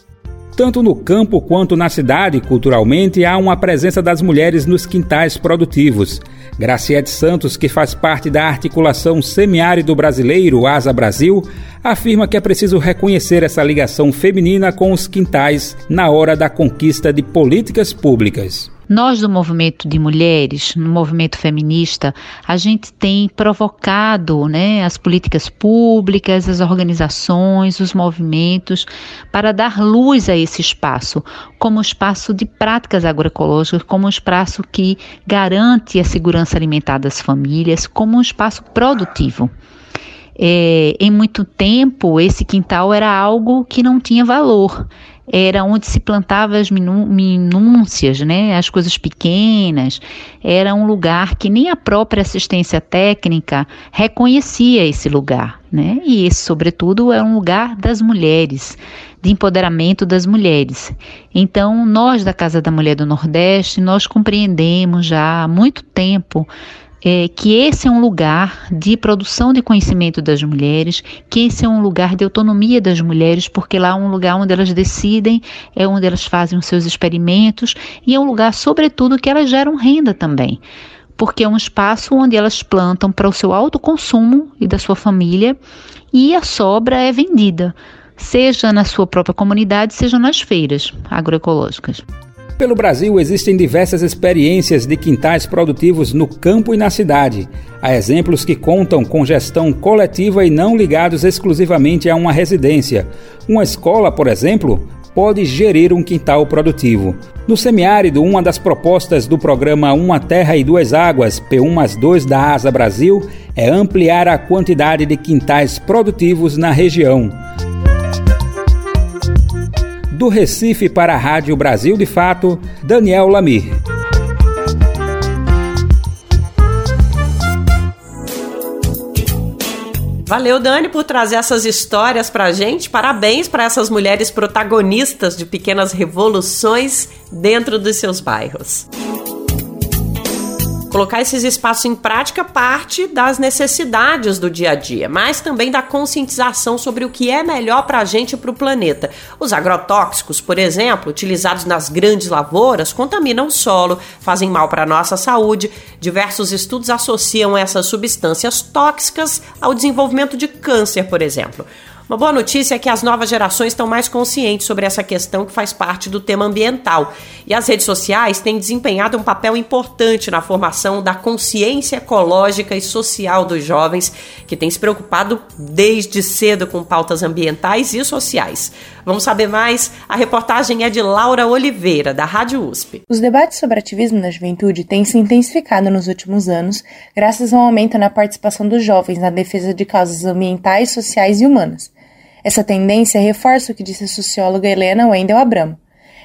Tanto no campo quanto na cidade, culturalmente, há uma presença das mulheres nos quintais produtivos. Graciete Santos, que faz parte da articulação semiárido brasileiro Asa Brasil, afirma que é preciso reconhecer essa ligação feminina com os quintais na hora da conquista de políticas públicas. Nós do movimento de mulheres, no movimento feminista, a gente tem provocado né, as políticas públicas, as organizações, os movimentos para dar luz a esse espaço, como espaço de práticas agroecológicas, como um espaço que garante a segurança alimentar das famílias, como um espaço produtivo. É, em muito tempo, esse quintal era algo que não tinha valor era onde se plantava as minúcias, né, as coisas pequenas. Era um lugar que nem a própria assistência técnica reconhecia esse lugar, né? E esse, sobretudo, é um lugar das mulheres, de empoderamento das mulheres. Então, nós da Casa da Mulher do Nordeste, nós compreendemos já há muito tempo é, que esse é um lugar de produção de conhecimento das mulheres, que esse é um lugar de autonomia das mulheres, porque lá é um lugar onde elas decidem, é onde elas fazem os seus experimentos e é um lugar, sobretudo, que elas geram renda também. Porque é um espaço onde elas plantam para o seu autoconsumo e da sua família e a sobra é vendida, seja na sua própria comunidade, seja nas feiras agroecológicas. Pelo Brasil existem diversas experiências de quintais produtivos no campo e na cidade. Há exemplos que contam com gestão coletiva e não ligados exclusivamente a uma residência. Uma escola, por exemplo, pode gerir um quintal produtivo. No semiárido, uma das propostas do programa Uma Terra e Duas Águas, P1 mais 2 da Asa Brasil, é ampliar a quantidade de quintais produtivos na região. Do Recife para a Rádio Brasil de Fato, Daniel Lamir. Valeu, Dani, por trazer essas histórias pra gente. Parabéns para essas mulheres protagonistas de pequenas revoluções dentro dos seus bairros. Colocar esses espaços em prática parte das necessidades do dia a dia, mas também da conscientização sobre o que é melhor para a gente e para o planeta. Os agrotóxicos, por exemplo, utilizados nas grandes lavouras, contaminam o solo, fazem mal para a nossa saúde. Diversos estudos associam essas substâncias tóxicas ao desenvolvimento de câncer, por exemplo. Uma boa notícia é que as novas gerações estão mais conscientes sobre essa questão que faz parte do tema ambiental. E as redes sociais têm desempenhado um papel importante na formação da consciência ecológica e social dos jovens, que têm se preocupado desde cedo com pautas ambientais e sociais. Vamos saber mais? A reportagem é de Laura Oliveira, da Rádio USP. Os debates sobre ativismo na juventude têm se intensificado nos últimos anos, graças ao aumento na participação dos jovens na defesa de causas ambientais, sociais e humanas. Essa tendência reforça o que disse a socióloga Helena Wendel Abramo.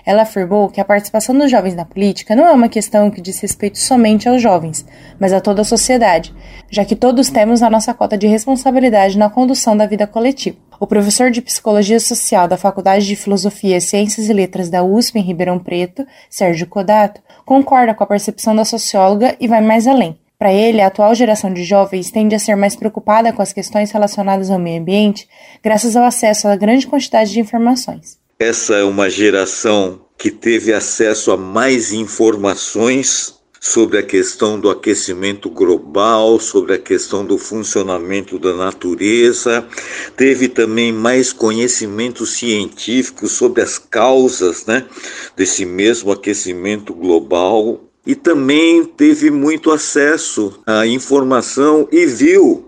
Ela afirmou que a participação dos jovens na política não é uma questão que diz respeito somente aos jovens, mas a toda a sociedade, já que todos temos a nossa cota de responsabilidade na condução da vida coletiva. O professor de Psicologia Social da Faculdade de Filosofia, Ciências e Letras da USP em Ribeirão Preto, Sérgio Codato, concorda com a percepção da socióloga e vai mais além. Para ele, a atual geração de jovens tende a ser mais preocupada com as questões relacionadas ao meio ambiente, graças ao acesso a grande quantidade de informações. Essa é uma geração que teve acesso a mais informações sobre a questão do aquecimento global, sobre a questão do funcionamento da natureza, teve também mais conhecimento científico sobre as causas né, desse mesmo aquecimento global e também teve muito acesso à informação e viu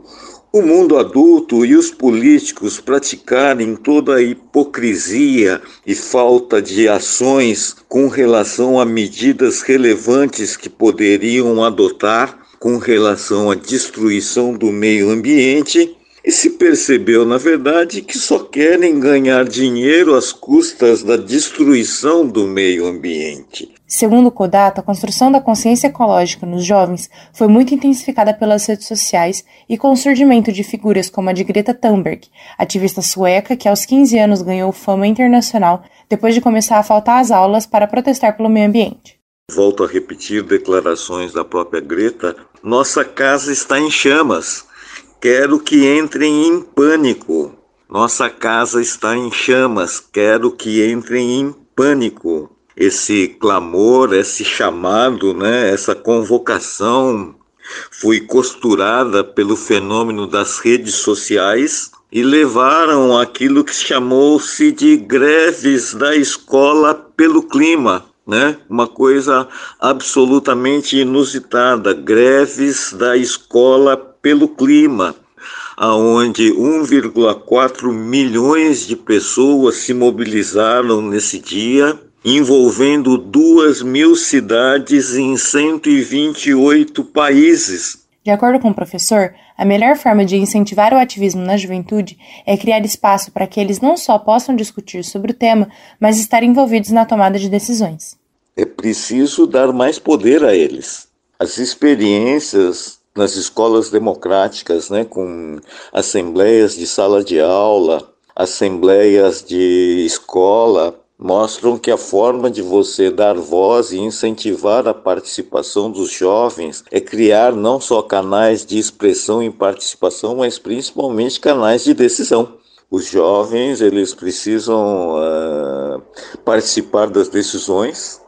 o mundo adulto e os políticos praticarem toda a hipocrisia e falta de ações com relação a medidas relevantes que poderiam adotar com relação à destruição do meio ambiente e se percebeu, na verdade, que só querem ganhar dinheiro às custas da destruição do meio ambiente. Segundo Kodato, a construção da consciência ecológica nos jovens foi muito intensificada pelas redes sociais e com o surgimento de figuras como a de Greta Thunberg, ativista sueca que aos 15 anos ganhou fama internacional depois de começar a faltar às aulas para protestar pelo meio ambiente. Volto a repetir declarações da própria Greta: nossa casa está em chamas. Quero que entrem em pânico. Nossa casa está em chamas. Quero que entrem em pânico esse clamor, esse chamado, né, essa convocação foi costurada pelo fenômeno das redes sociais e levaram aquilo que chamou-se de greves da escola pelo clima, né? Uma coisa absolutamente inusitada, greves da escola pelo clima, aonde 1,4 milhões de pessoas se mobilizaram nesse dia envolvendo duas mil cidades em 128 países. De acordo com o professor, a melhor forma de incentivar o ativismo na juventude é criar espaço para que eles não só possam discutir sobre o tema, mas estar envolvidos na tomada de decisões. É preciso dar mais poder a eles. As experiências nas escolas democráticas, né, com assembleias de sala de aula, assembleias de escola, mostram que a forma de você dar voz e incentivar a participação dos jovens é criar não só canais de expressão e participação, mas principalmente canais de decisão. Os jovens eles precisam uh, participar das decisões,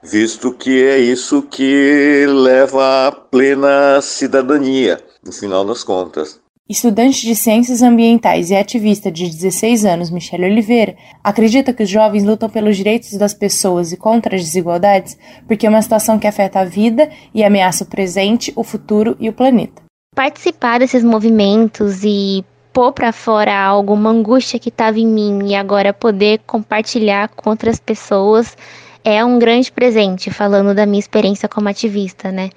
visto que é isso que leva à plena cidadania, no final das contas. Estudante de Ciências Ambientais e ativista de 16 anos, Michele Oliveira, acredita que os jovens lutam pelos direitos das pessoas e contra as desigualdades porque é uma situação que afeta a vida e ameaça o presente, o futuro e o planeta. Participar desses movimentos e pôr para fora algo, uma angústia que estava em mim e agora poder compartilhar com outras pessoas é um grande presente, falando da minha experiência como ativista, né?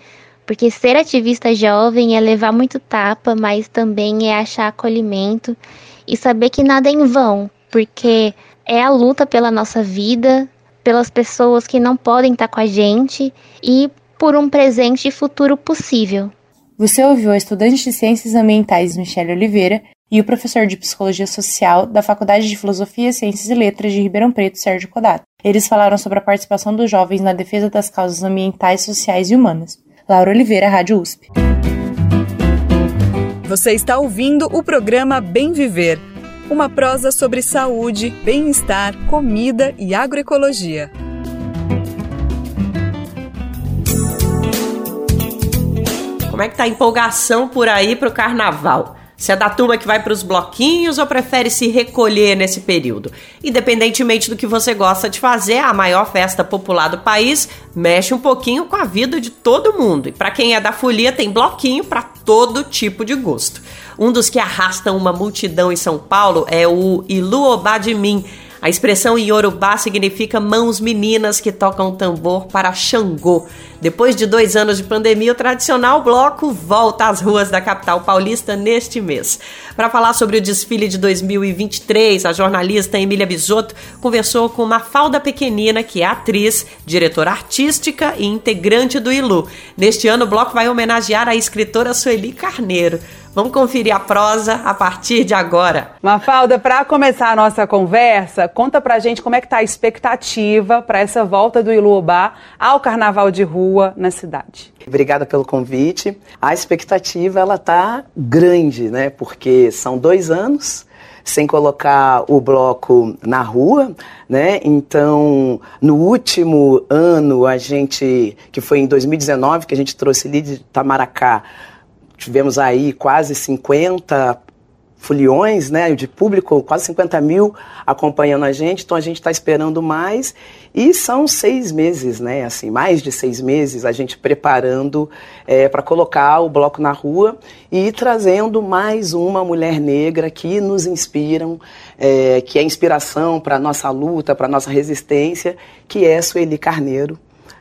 Porque ser ativista jovem é levar muito tapa, mas também é achar acolhimento e saber que nada é em vão, porque é a luta pela nossa vida, pelas pessoas que não podem estar com a gente e por um presente e futuro possível. Você ouviu a estudante de Ciências Ambientais Michele Oliveira e o professor de Psicologia Social da Faculdade de Filosofia, Ciências e Letras de Ribeirão Preto, Sérgio Codato. Eles falaram sobre a participação dos jovens na defesa das causas ambientais, sociais e humanas. Laura Oliveira, Rádio USP. Você está ouvindo o programa Bem Viver, uma prosa sobre saúde, bem-estar, comida e agroecologia. Como é que tá a empolgação por aí para o carnaval? Se é da turma que vai para os bloquinhos ou prefere se recolher nesse período? Independentemente do que você gosta de fazer, a maior festa popular do país mexe um pouquinho com a vida de todo mundo. E para quem é da folia, tem bloquinho para todo tipo de gosto. Um dos que arrastam uma multidão em São Paulo é o Iluobá de A expressão em Yorubá significa mãos meninas que tocam tambor para Xangô. Depois de dois anos de pandemia, o tradicional bloco volta às ruas da capital paulista neste mês. Para falar sobre o desfile de 2023, a jornalista Emília Bisotto conversou com Mafalda Pequenina, que é atriz, diretora artística e integrante do ILU. Neste ano, o bloco vai homenagear a escritora Sueli Carneiro. Vamos conferir a prosa a partir de agora. Mafalda, para começar a nossa conversa, conta pra gente como é que tá a expectativa para essa volta do Iluobá ao Carnaval de Rua na cidade. Obrigada pelo convite. A expectativa ela tá grande, né? Porque são dois anos sem colocar o bloco na rua, né? Então, no último ano, a gente, que foi em 2019, que a gente trouxe ali de Tamaracá, tivemos aí quase 50 foliões né, de público, quase 50 mil acompanhando a gente, então a gente está esperando mais. E são seis meses, né? Assim, mais de seis meses a gente preparando é, para colocar o bloco na rua e trazendo mais uma mulher negra que nos inspiram, é, que é inspiração para a nossa luta, para a nossa resistência, que é Sueli Carneiro,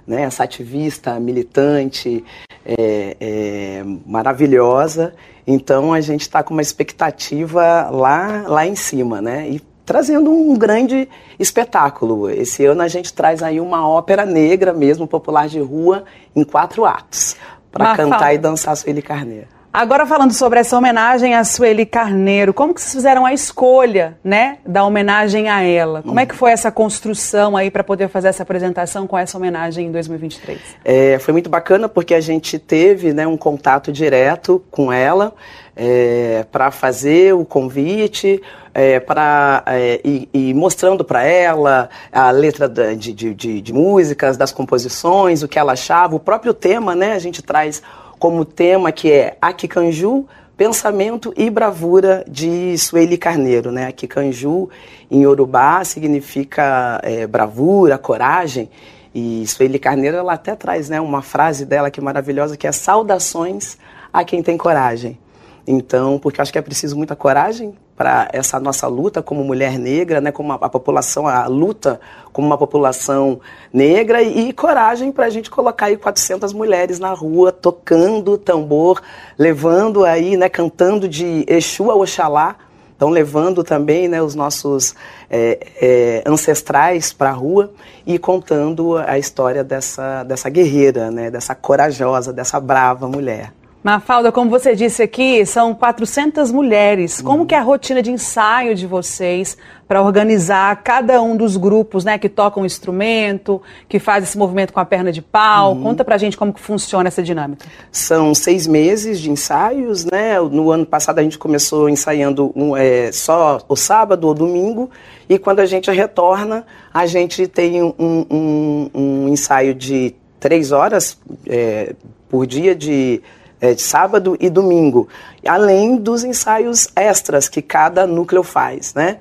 né? Essa ativista, militante, é, é, maravilhosa. Então a gente está com uma expectativa lá, lá em cima, né? E trazendo um grande espetáculo. Esse ano a gente traz aí uma ópera negra mesmo, popular de rua, em quatro atos, para cantar e dançar Sueli Carneiro. Agora falando sobre essa homenagem a Sueli Carneiro, como que vocês fizeram a escolha, né, da homenagem a ela? Como é que foi essa construção aí para poder fazer essa apresentação com essa homenagem em 2023? É, foi muito bacana porque a gente teve, né, um contato direto com ela é, para fazer o convite, é, para é, e, e, mostrando para ela a letra de, de, de, de músicas, das composições, o que ela achava, o próprio tema, né? A gente traz como tema que é Akikanju, Pensamento e Bravura de Sueli Carneiro. Né? Akikanju, em Yorubá, significa é, bravura, coragem. E Sueli Carneiro, ela até traz né, uma frase dela que é maravilhosa, que é saudações a quem tem coragem. Então, porque acho que é preciso muita coragem para essa nossa luta como mulher negra, né, como a, a, população, a luta como uma população negra e, e coragem para a gente colocar aí 400 mulheres na rua tocando tambor, levando aí, né, cantando de Exu a Oxalá, então levando também né, os nossos é, é, ancestrais para a rua e contando a história dessa, dessa guerreira, né, dessa corajosa, dessa brava mulher. Mafalda, como você disse aqui, são 400 mulheres. Como que é a rotina de ensaio de vocês para organizar cada um dos grupos, né, que tocam um instrumento, que faz esse movimento com a perna de pau? Uhum. Conta pra gente como que funciona essa dinâmica. São seis meses de ensaios, né? No ano passado a gente começou ensaiando um, é, só o sábado ou domingo e quando a gente retorna, a gente tem um, um, um ensaio de três horas é, por dia de é, de sábado e domingo, além dos ensaios extras que cada núcleo faz, né?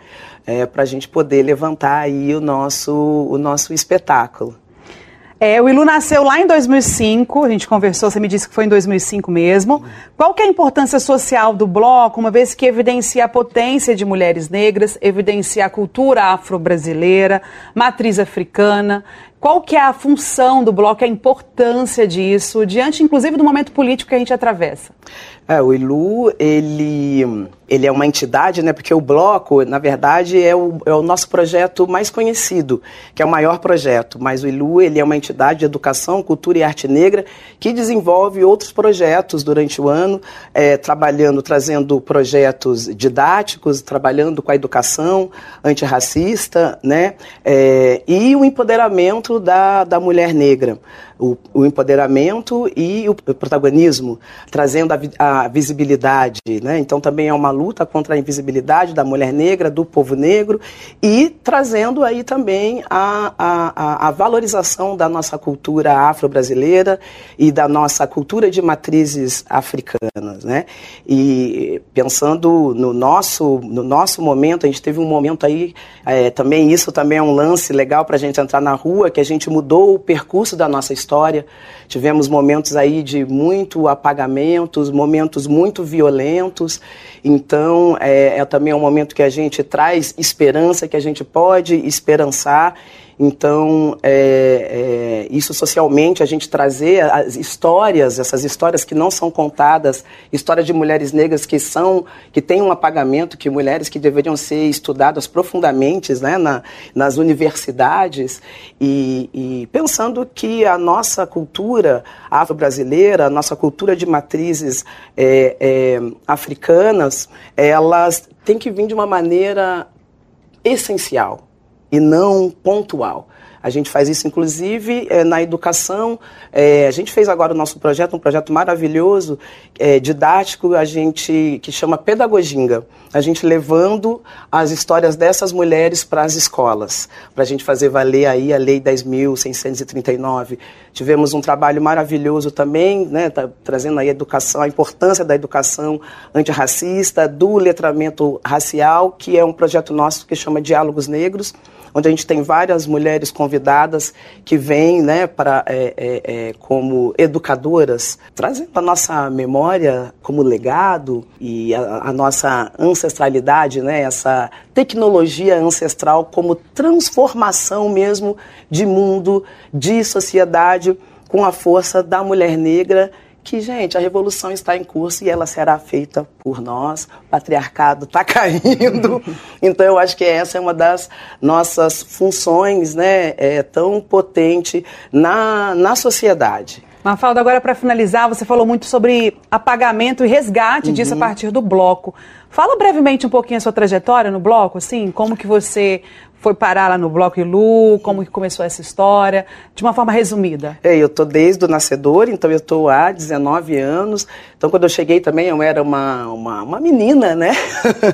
É, para a gente poder levantar aí o nosso, o nosso espetáculo. É, o Ilu nasceu lá em 2005, a gente conversou, você me disse que foi em 2005 mesmo. Qual que é a importância social do bloco, uma vez que evidencia a potência de mulheres negras, evidencia a cultura afro-brasileira, matriz africana? Qual que é a função do bloco, a importância disso, diante inclusive do momento político que a gente atravessa? É, o ILU, ele, ele é uma entidade, né, porque o bloco, na verdade, é o, é o nosso projeto mais conhecido, que é o maior projeto, mas o ILU, ele é uma entidade de educação, cultura e arte negra que desenvolve outros projetos durante o ano, é, trabalhando, trazendo projetos didáticos, trabalhando com a educação antirracista, né, é, e o empoderamento da, da mulher negra o, o empoderamento e o protagonismo, trazendo a, a, visibilidade. Né? Então, também é uma luta contra a invisibilidade da mulher negra, do povo negro, e trazendo aí também a, a, a valorização da nossa cultura afro-brasileira e da nossa cultura de matrizes africanas. Né? E pensando no nosso, no nosso momento, a gente teve um momento aí, é, também isso também é um lance legal para a gente entrar na rua, que a gente mudou o percurso da nossa história. Tivemos momentos aí de muito apagamentos, momentos muito violentos. Então, é, é também um momento que a gente traz esperança, que a gente pode esperançar então, é, é, isso socialmente, a gente trazer as histórias, essas histórias que não são contadas, histórias de mulheres negras que são, que têm um apagamento, que mulheres que deveriam ser estudadas profundamente né, na, nas universidades, e, e pensando que a nossa cultura afro-brasileira, a nossa cultura de matrizes é, é africanas, elas têm que vir de uma maneira essencial e não pontual. A gente faz isso, inclusive, é, na educação. É, a gente fez agora o nosso projeto, um projeto maravilhoso, é, didático, a gente que chama Pedagoginga. A gente levando as histórias dessas mulheres para as escolas, para a gente fazer valer aí a Lei 10.639. Tivemos um trabalho maravilhoso também, né, tá, trazendo aí a educação, a importância da educação antirracista, do letramento racial, que é um projeto nosso que chama Diálogos Negros onde a gente tem várias mulheres convidadas que vêm né, para, é, é, é, como educadoras, trazendo a nossa memória como legado e a, a nossa ancestralidade, né, essa tecnologia ancestral como transformação mesmo de mundo, de sociedade, com a força da mulher negra que, gente, a revolução está em curso e ela será feita por nós. O patriarcado está caindo. Então, eu acho que essa é uma das nossas funções né, é, tão potente na, na sociedade. Mafalda, agora para finalizar, você falou muito sobre apagamento e resgate uhum. disso a partir do bloco. Fala brevemente um pouquinho a sua trajetória no bloco, assim, como que você foi parar lá no Bloco Ilu, como que começou essa história, de uma forma resumida. É, eu tô desde o nascedor, então eu tô há 19 anos. Então quando eu cheguei também eu era uma, uma, uma menina, né?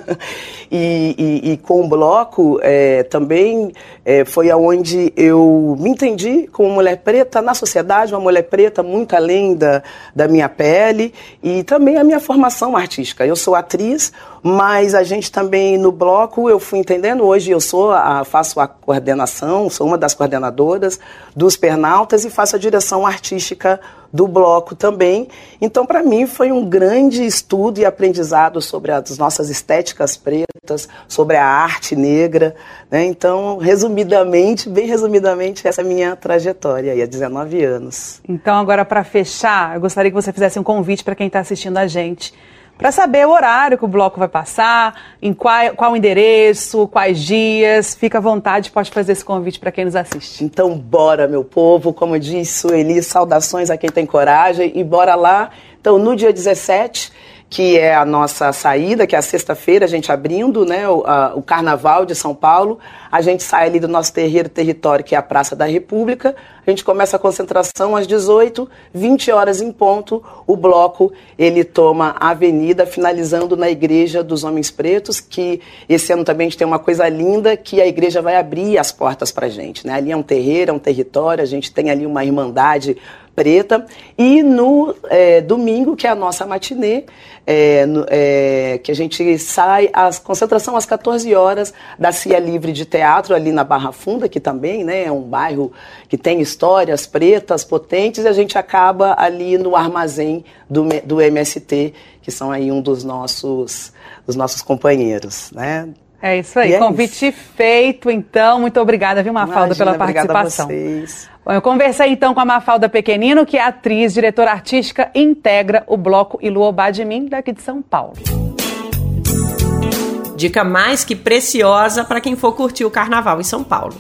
e, e, e, com o Bloco é, também é, foi aonde eu me entendi como mulher preta na sociedade, uma mulher preta muito além da, da minha pele e também a minha formação artística. Eu sou atriz, mas a gente também no bloco eu fui entendendo. Hoje eu sou a, faço a coordenação, sou uma das coordenadoras dos Pernaltas e faço a direção artística do bloco também. Então, para mim, foi um grande estudo e aprendizado sobre as nossas estéticas pretas, sobre a arte negra. Né? Então, resumidamente, bem resumidamente, essa é a minha trajetória aí, há 19 anos. Então, agora, para fechar, eu gostaria que você fizesse um convite para quem está assistindo a gente para saber o horário que o bloco vai passar, em qual, qual endereço, quais dias. Fica à vontade, pode fazer esse convite para quem nos assiste. Então, bora, meu povo. Como disse Sueli, saudações a quem tem coragem e bora lá. Então, no dia 17 que é a nossa saída, que é a sexta-feira, a gente abrindo né, o, a, o, Carnaval de São Paulo. A gente sai ali do nosso terreiro território, que é a Praça da República. A gente começa a concentração às 18, 20 horas em ponto. O bloco ele toma a avenida, finalizando na Igreja dos Homens Pretos, que esse ano também a gente tem uma coisa linda, que a igreja vai abrir as portas para a gente. Né? Ali é um terreiro, é um território, a gente tem ali uma irmandade preta. E no é, domingo, que é a nossa matinê, é, no, é, que a gente sai, a concentração às 14 horas da Cia Livre de Teatro, ali na Barra Funda, que também né, é um bairro que tem histórias pretas, potentes, e a gente acaba ali no armazém do, do MST, que são aí um dos nossos, dos nossos companheiros, né? É isso aí, e convite é isso. feito, então. Muito obrigada, viu, Mafalda, Imagina, pela participação. Obrigada a vocês. Bom, eu conversei então com a Mafalda Pequenino, que é atriz, diretora artística e integra o bloco Iluobá de Mim, daqui de São Paulo. Dica mais que preciosa para quem for curtir o carnaval em São Paulo.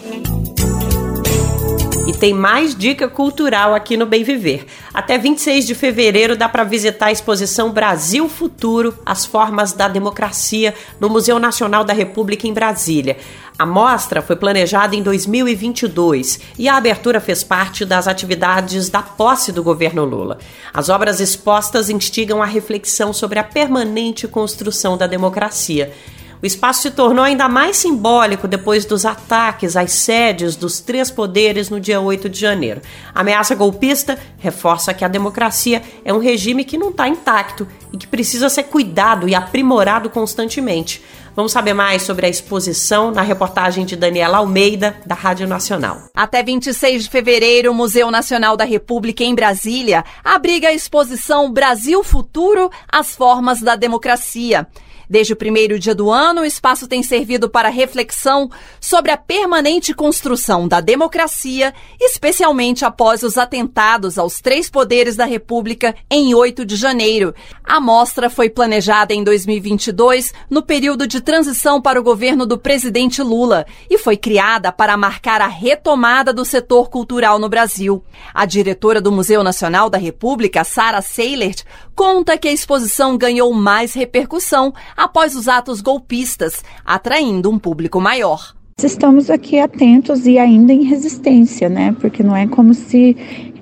Tem mais dica cultural aqui no Bem Viver. Até 26 de fevereiro dá para visitar a exposição Brasil Futuro: As Formas da Democracia no Museu Nacional da República em Brasília. A mostra foi planejada em 2022 e a abertura fez parte das atividades da posse do governo Lula. As obras expostas instigam a reflexão sobre a permanente construção da democracia o espaço se tornou ainda mais simbólico depois dos ataques às sedes dos três poderes no dia 8 de janeiro. A ameaça golpista reforça que a democracia é um regime que não está intacto e que precisa ser cuidado e aprimorado constantemente. Vamos saber mais sobre a exposição na reportagem de Daniela Almeida, da Rádio Nacional. Até 26 de fevereiro, o Museu Nacional da República em Brasília abriga a exposição Brasil Futuro: As Formas da Democracia. Desde o primeiro dia do ano, o espaço tem servido para reflexão sobre a permanente construção da democracia, especialmente após os atentados aos três poderes da República em 8 de janeiro. A mostra foi planejada em 2022, no período de transição para o governo do presidente Lula, e foi criada para marcar a retomada do setor cultural no Brasil. A diretora do Museu Nacional da República, Sara Seilert, conta que a exposição ganhou mais repercussão após os atos golpistas, atraindo um público maior. Estamos aqui atentos e ainda em resistência, né? Porque não é como se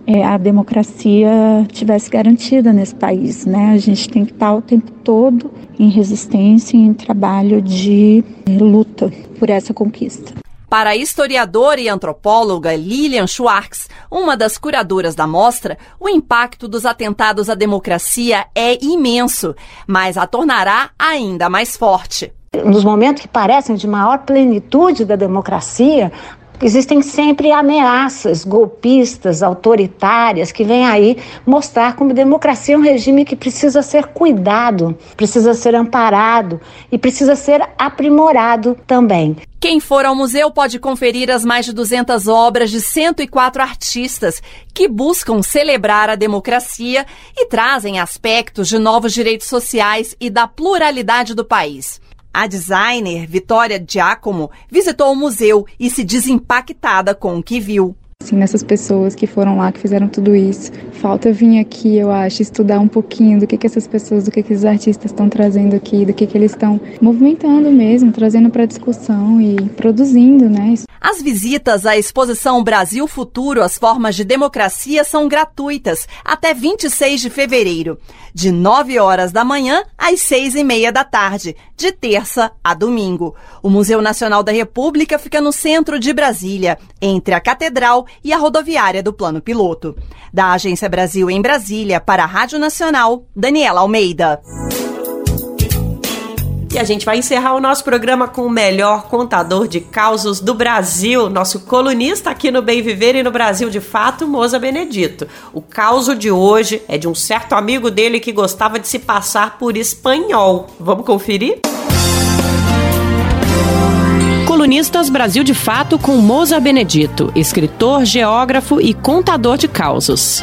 é, a democracia tivesse garantida nesse país, né? A gente tem que estar o tempo todo em resistência, em trabalho de luta por essa conquista. Para a historiadora e antropóloga Lilian Schwartz, uma das curadoras da mostra, o impacto dos atentados à democracia é imenso, mas a tornará ainda mais forte. Nos momentos que parecem de maior plenitude da democracia, Existem sempre ameaças golpistas, autoritárias, que vêm aí mostrar como democracia é um regime que precisa ser cuidado, precisa ser amparado e precisa ser aprimorado também. Quem for ao museu pode conferir as mais de 200 obras de 104 artistas que buscam celebrar a democracia e trazem aspectos de novos direitos sociais e da pluralidade do país. A designer Vitória Giacomo visitou o museu e se desimpactada com o que viu. Assim, nessas pessoas que foram lá, que fizeram tudo isso. Falta vir aqui, eu acho, estudar um pouquinho do que, que essas pessoas, do que, que esses artistas estão trazendo aqui, do que, que eles estão movimentando mesmo, trazendo para discussão e produzindo, né? As visitas à exposição Brasil Futuro, as formas de democracia, são gratuitas até 26 de fevereiro, de 9 horas da manhã às 6 e meia da tarde, de terça a domingo. O Museu Nacional da República fica no centro de Brasília, entre a Catedral e a rodoviária do Plano Piloto. Da Agência Brasil em Brasília, para a Rádio Nacional, Daniela Almeida. E a gente vai encerrar o nosso programa com o melhor contador de causos do Brasil, nosso colunista aqui no Bem Viver e no Brasil de Fato, Moza Benedito. O caso de hoje é de um certo amigo dele que gostava de se passar por espanhol. Vamos conferir? Colunistas Brasil de Fato com Moza Benedito, escritor, geógrafo e contador de causos.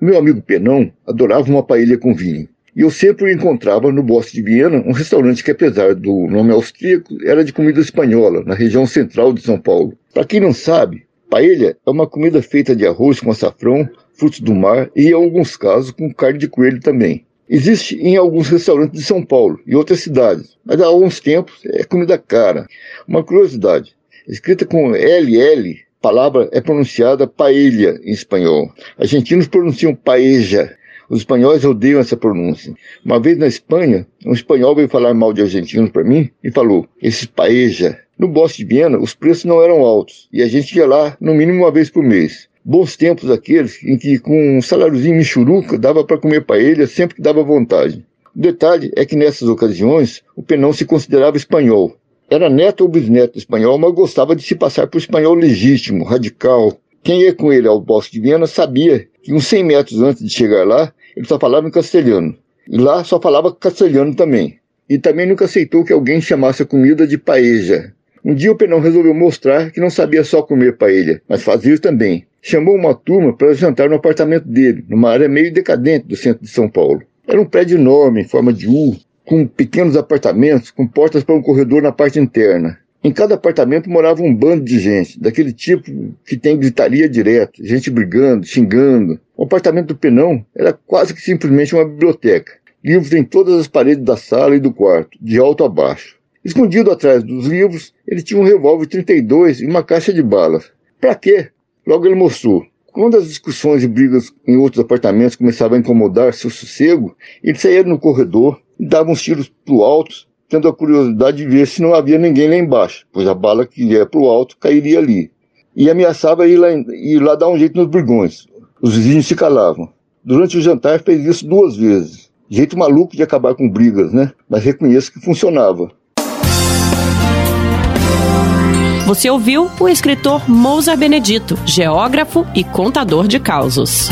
Meu amigo Penão adorava uma paella com vinho. E eu sempre encontrava no Bosque de Viena, um restaurante que, apesar do nome austríaco, era de comida espanhola, na região central de São Paulo. Para quem não sabe, paella é uma comida feita de arroz com açafrão, frutos do mar e, em alguns casos, com carne de coelho também. Existe em alguns restaurantes de São Paulo e outras cidades, mas há alguns tempos é comida cara. Uma curiosidade, escrita com LL, palavra é pronunciada paella em espanhol. Argentinos pronunciam paella. Os espanhóis odeiam essa pronúncia. Uma vez na Espanha, um espanhol veio falar mal de argentinos para mim e falou: esse paella. No Bosque de Viena, os preços não eram altos e a gente ia lá no mínimo uma vez por mês bons tempos aqueles em que com um saláriozinho michuruca dava para comer paella sempre que dava vontade. O detalhe é que nessas ocasiões o Penão se considerava espanhol. Era neto ou bisneto espanhol, mas gostava de se passar por espanhol legítimo, radical. Quem ia com ele ao Bosque de Viena sabia que uns 100 metros antes de chegar lá, ele só falava em castelhano. E lá só falava castelhano também. E também nunca aceitou que alguém chamasse a comida de paeja. Um dia o Penão resolveu mostrar que não sabia só comer paella, mas fazia também chamou uma turma para jantar no apartamento dele, numa área meio decadente do centro de São Paulo. Era um prédio enorme, em forma de U, com pequenos apartamentos, com portas para um corredor na parte interna. Em cada apartamento morava um bando de gente, daquele tipo que tem gritaria direto, gente brigando, xingando. O apartamento do Penão era quase que simplesmente uma biblioteca. Livros em todas as paredes da sala e do quarto, de alto a baixo. Escondido atrás dos livros, ele tinha um revólver 32 e uma caixa de balas. Para quê? Logo ele mostrou. Quando as discussões e brigas em outros apartamentos começavam a incomodar seu sossego, ele saía no corredor e dava uns tiros pro alto, tendo a curiosidade de ver se não havia ninguém lá embaixo, pois a bala que ia pro alto cairia ali. E ameaçava ir lá, ir lá dar um jeito nos brigões. Os vizinhos se calavam. Durante o jantar fez isso duas vezes. Jeito maluco de acabar com brigas, né? Mas reconheço que funcionava. Você ouviu o escritor Mousa Benedito, geógrafo e contador de causos.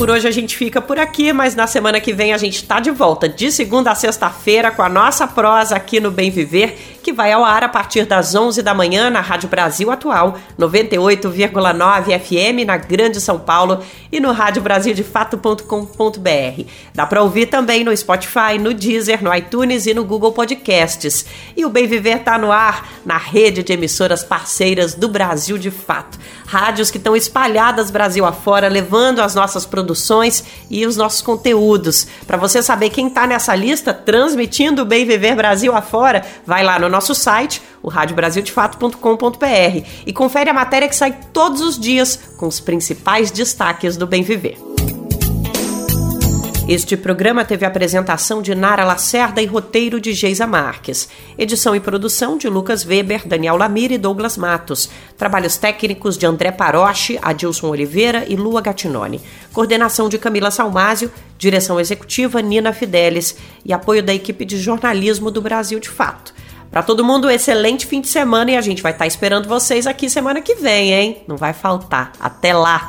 Por hoje a gente fica por aqui, mas na semana que vem a gente tá de volta, de segunda a sexta-feira, com a nossa prosa aqui no Bem Viver, que vai ao ar a partir das 11 da manhã na Rádio Brasil Atual, 98,9 FM na Grande São Paulo e no radiobrasildefato.com.br. Dá para ouvir também no Spotify, no Deezer, no iTunes e no Google Podcasts. E o Bem Viver tá no ar na rede de emissoras parceiras do Brasil de Fato. Rádios que estão espalhadas Brasil afora, levando as nossas produções produções e os nossos conteúdos. Para você saber quem está nessa lista transmitindo o Bem Viver Brasil afora, vai lá no nosso site, o radiobrasildefato.com.br e confere a matéria que sai todos os dias com os principais destaques do Bem Viver. Este programa teve apresentação de Nara Lacerda e roteiro de Geisa Marques. Edição e produção de Lucas Weber, Daniel Lamir e Douglas Matos. Trabalhos técnicos de André Paroche, Adilson Oliveira e Lua Gattinoni. Coordenação de Camila Salmásio, direção executiva Nina Fidelis e apoio da equipe de jornalismo do Brasil de Fato. Para todo mundo, um excelente fim de semana e a gente vai estar tá esperando vocês aqui semana que vem, hein? Não vai faltar. Até lá!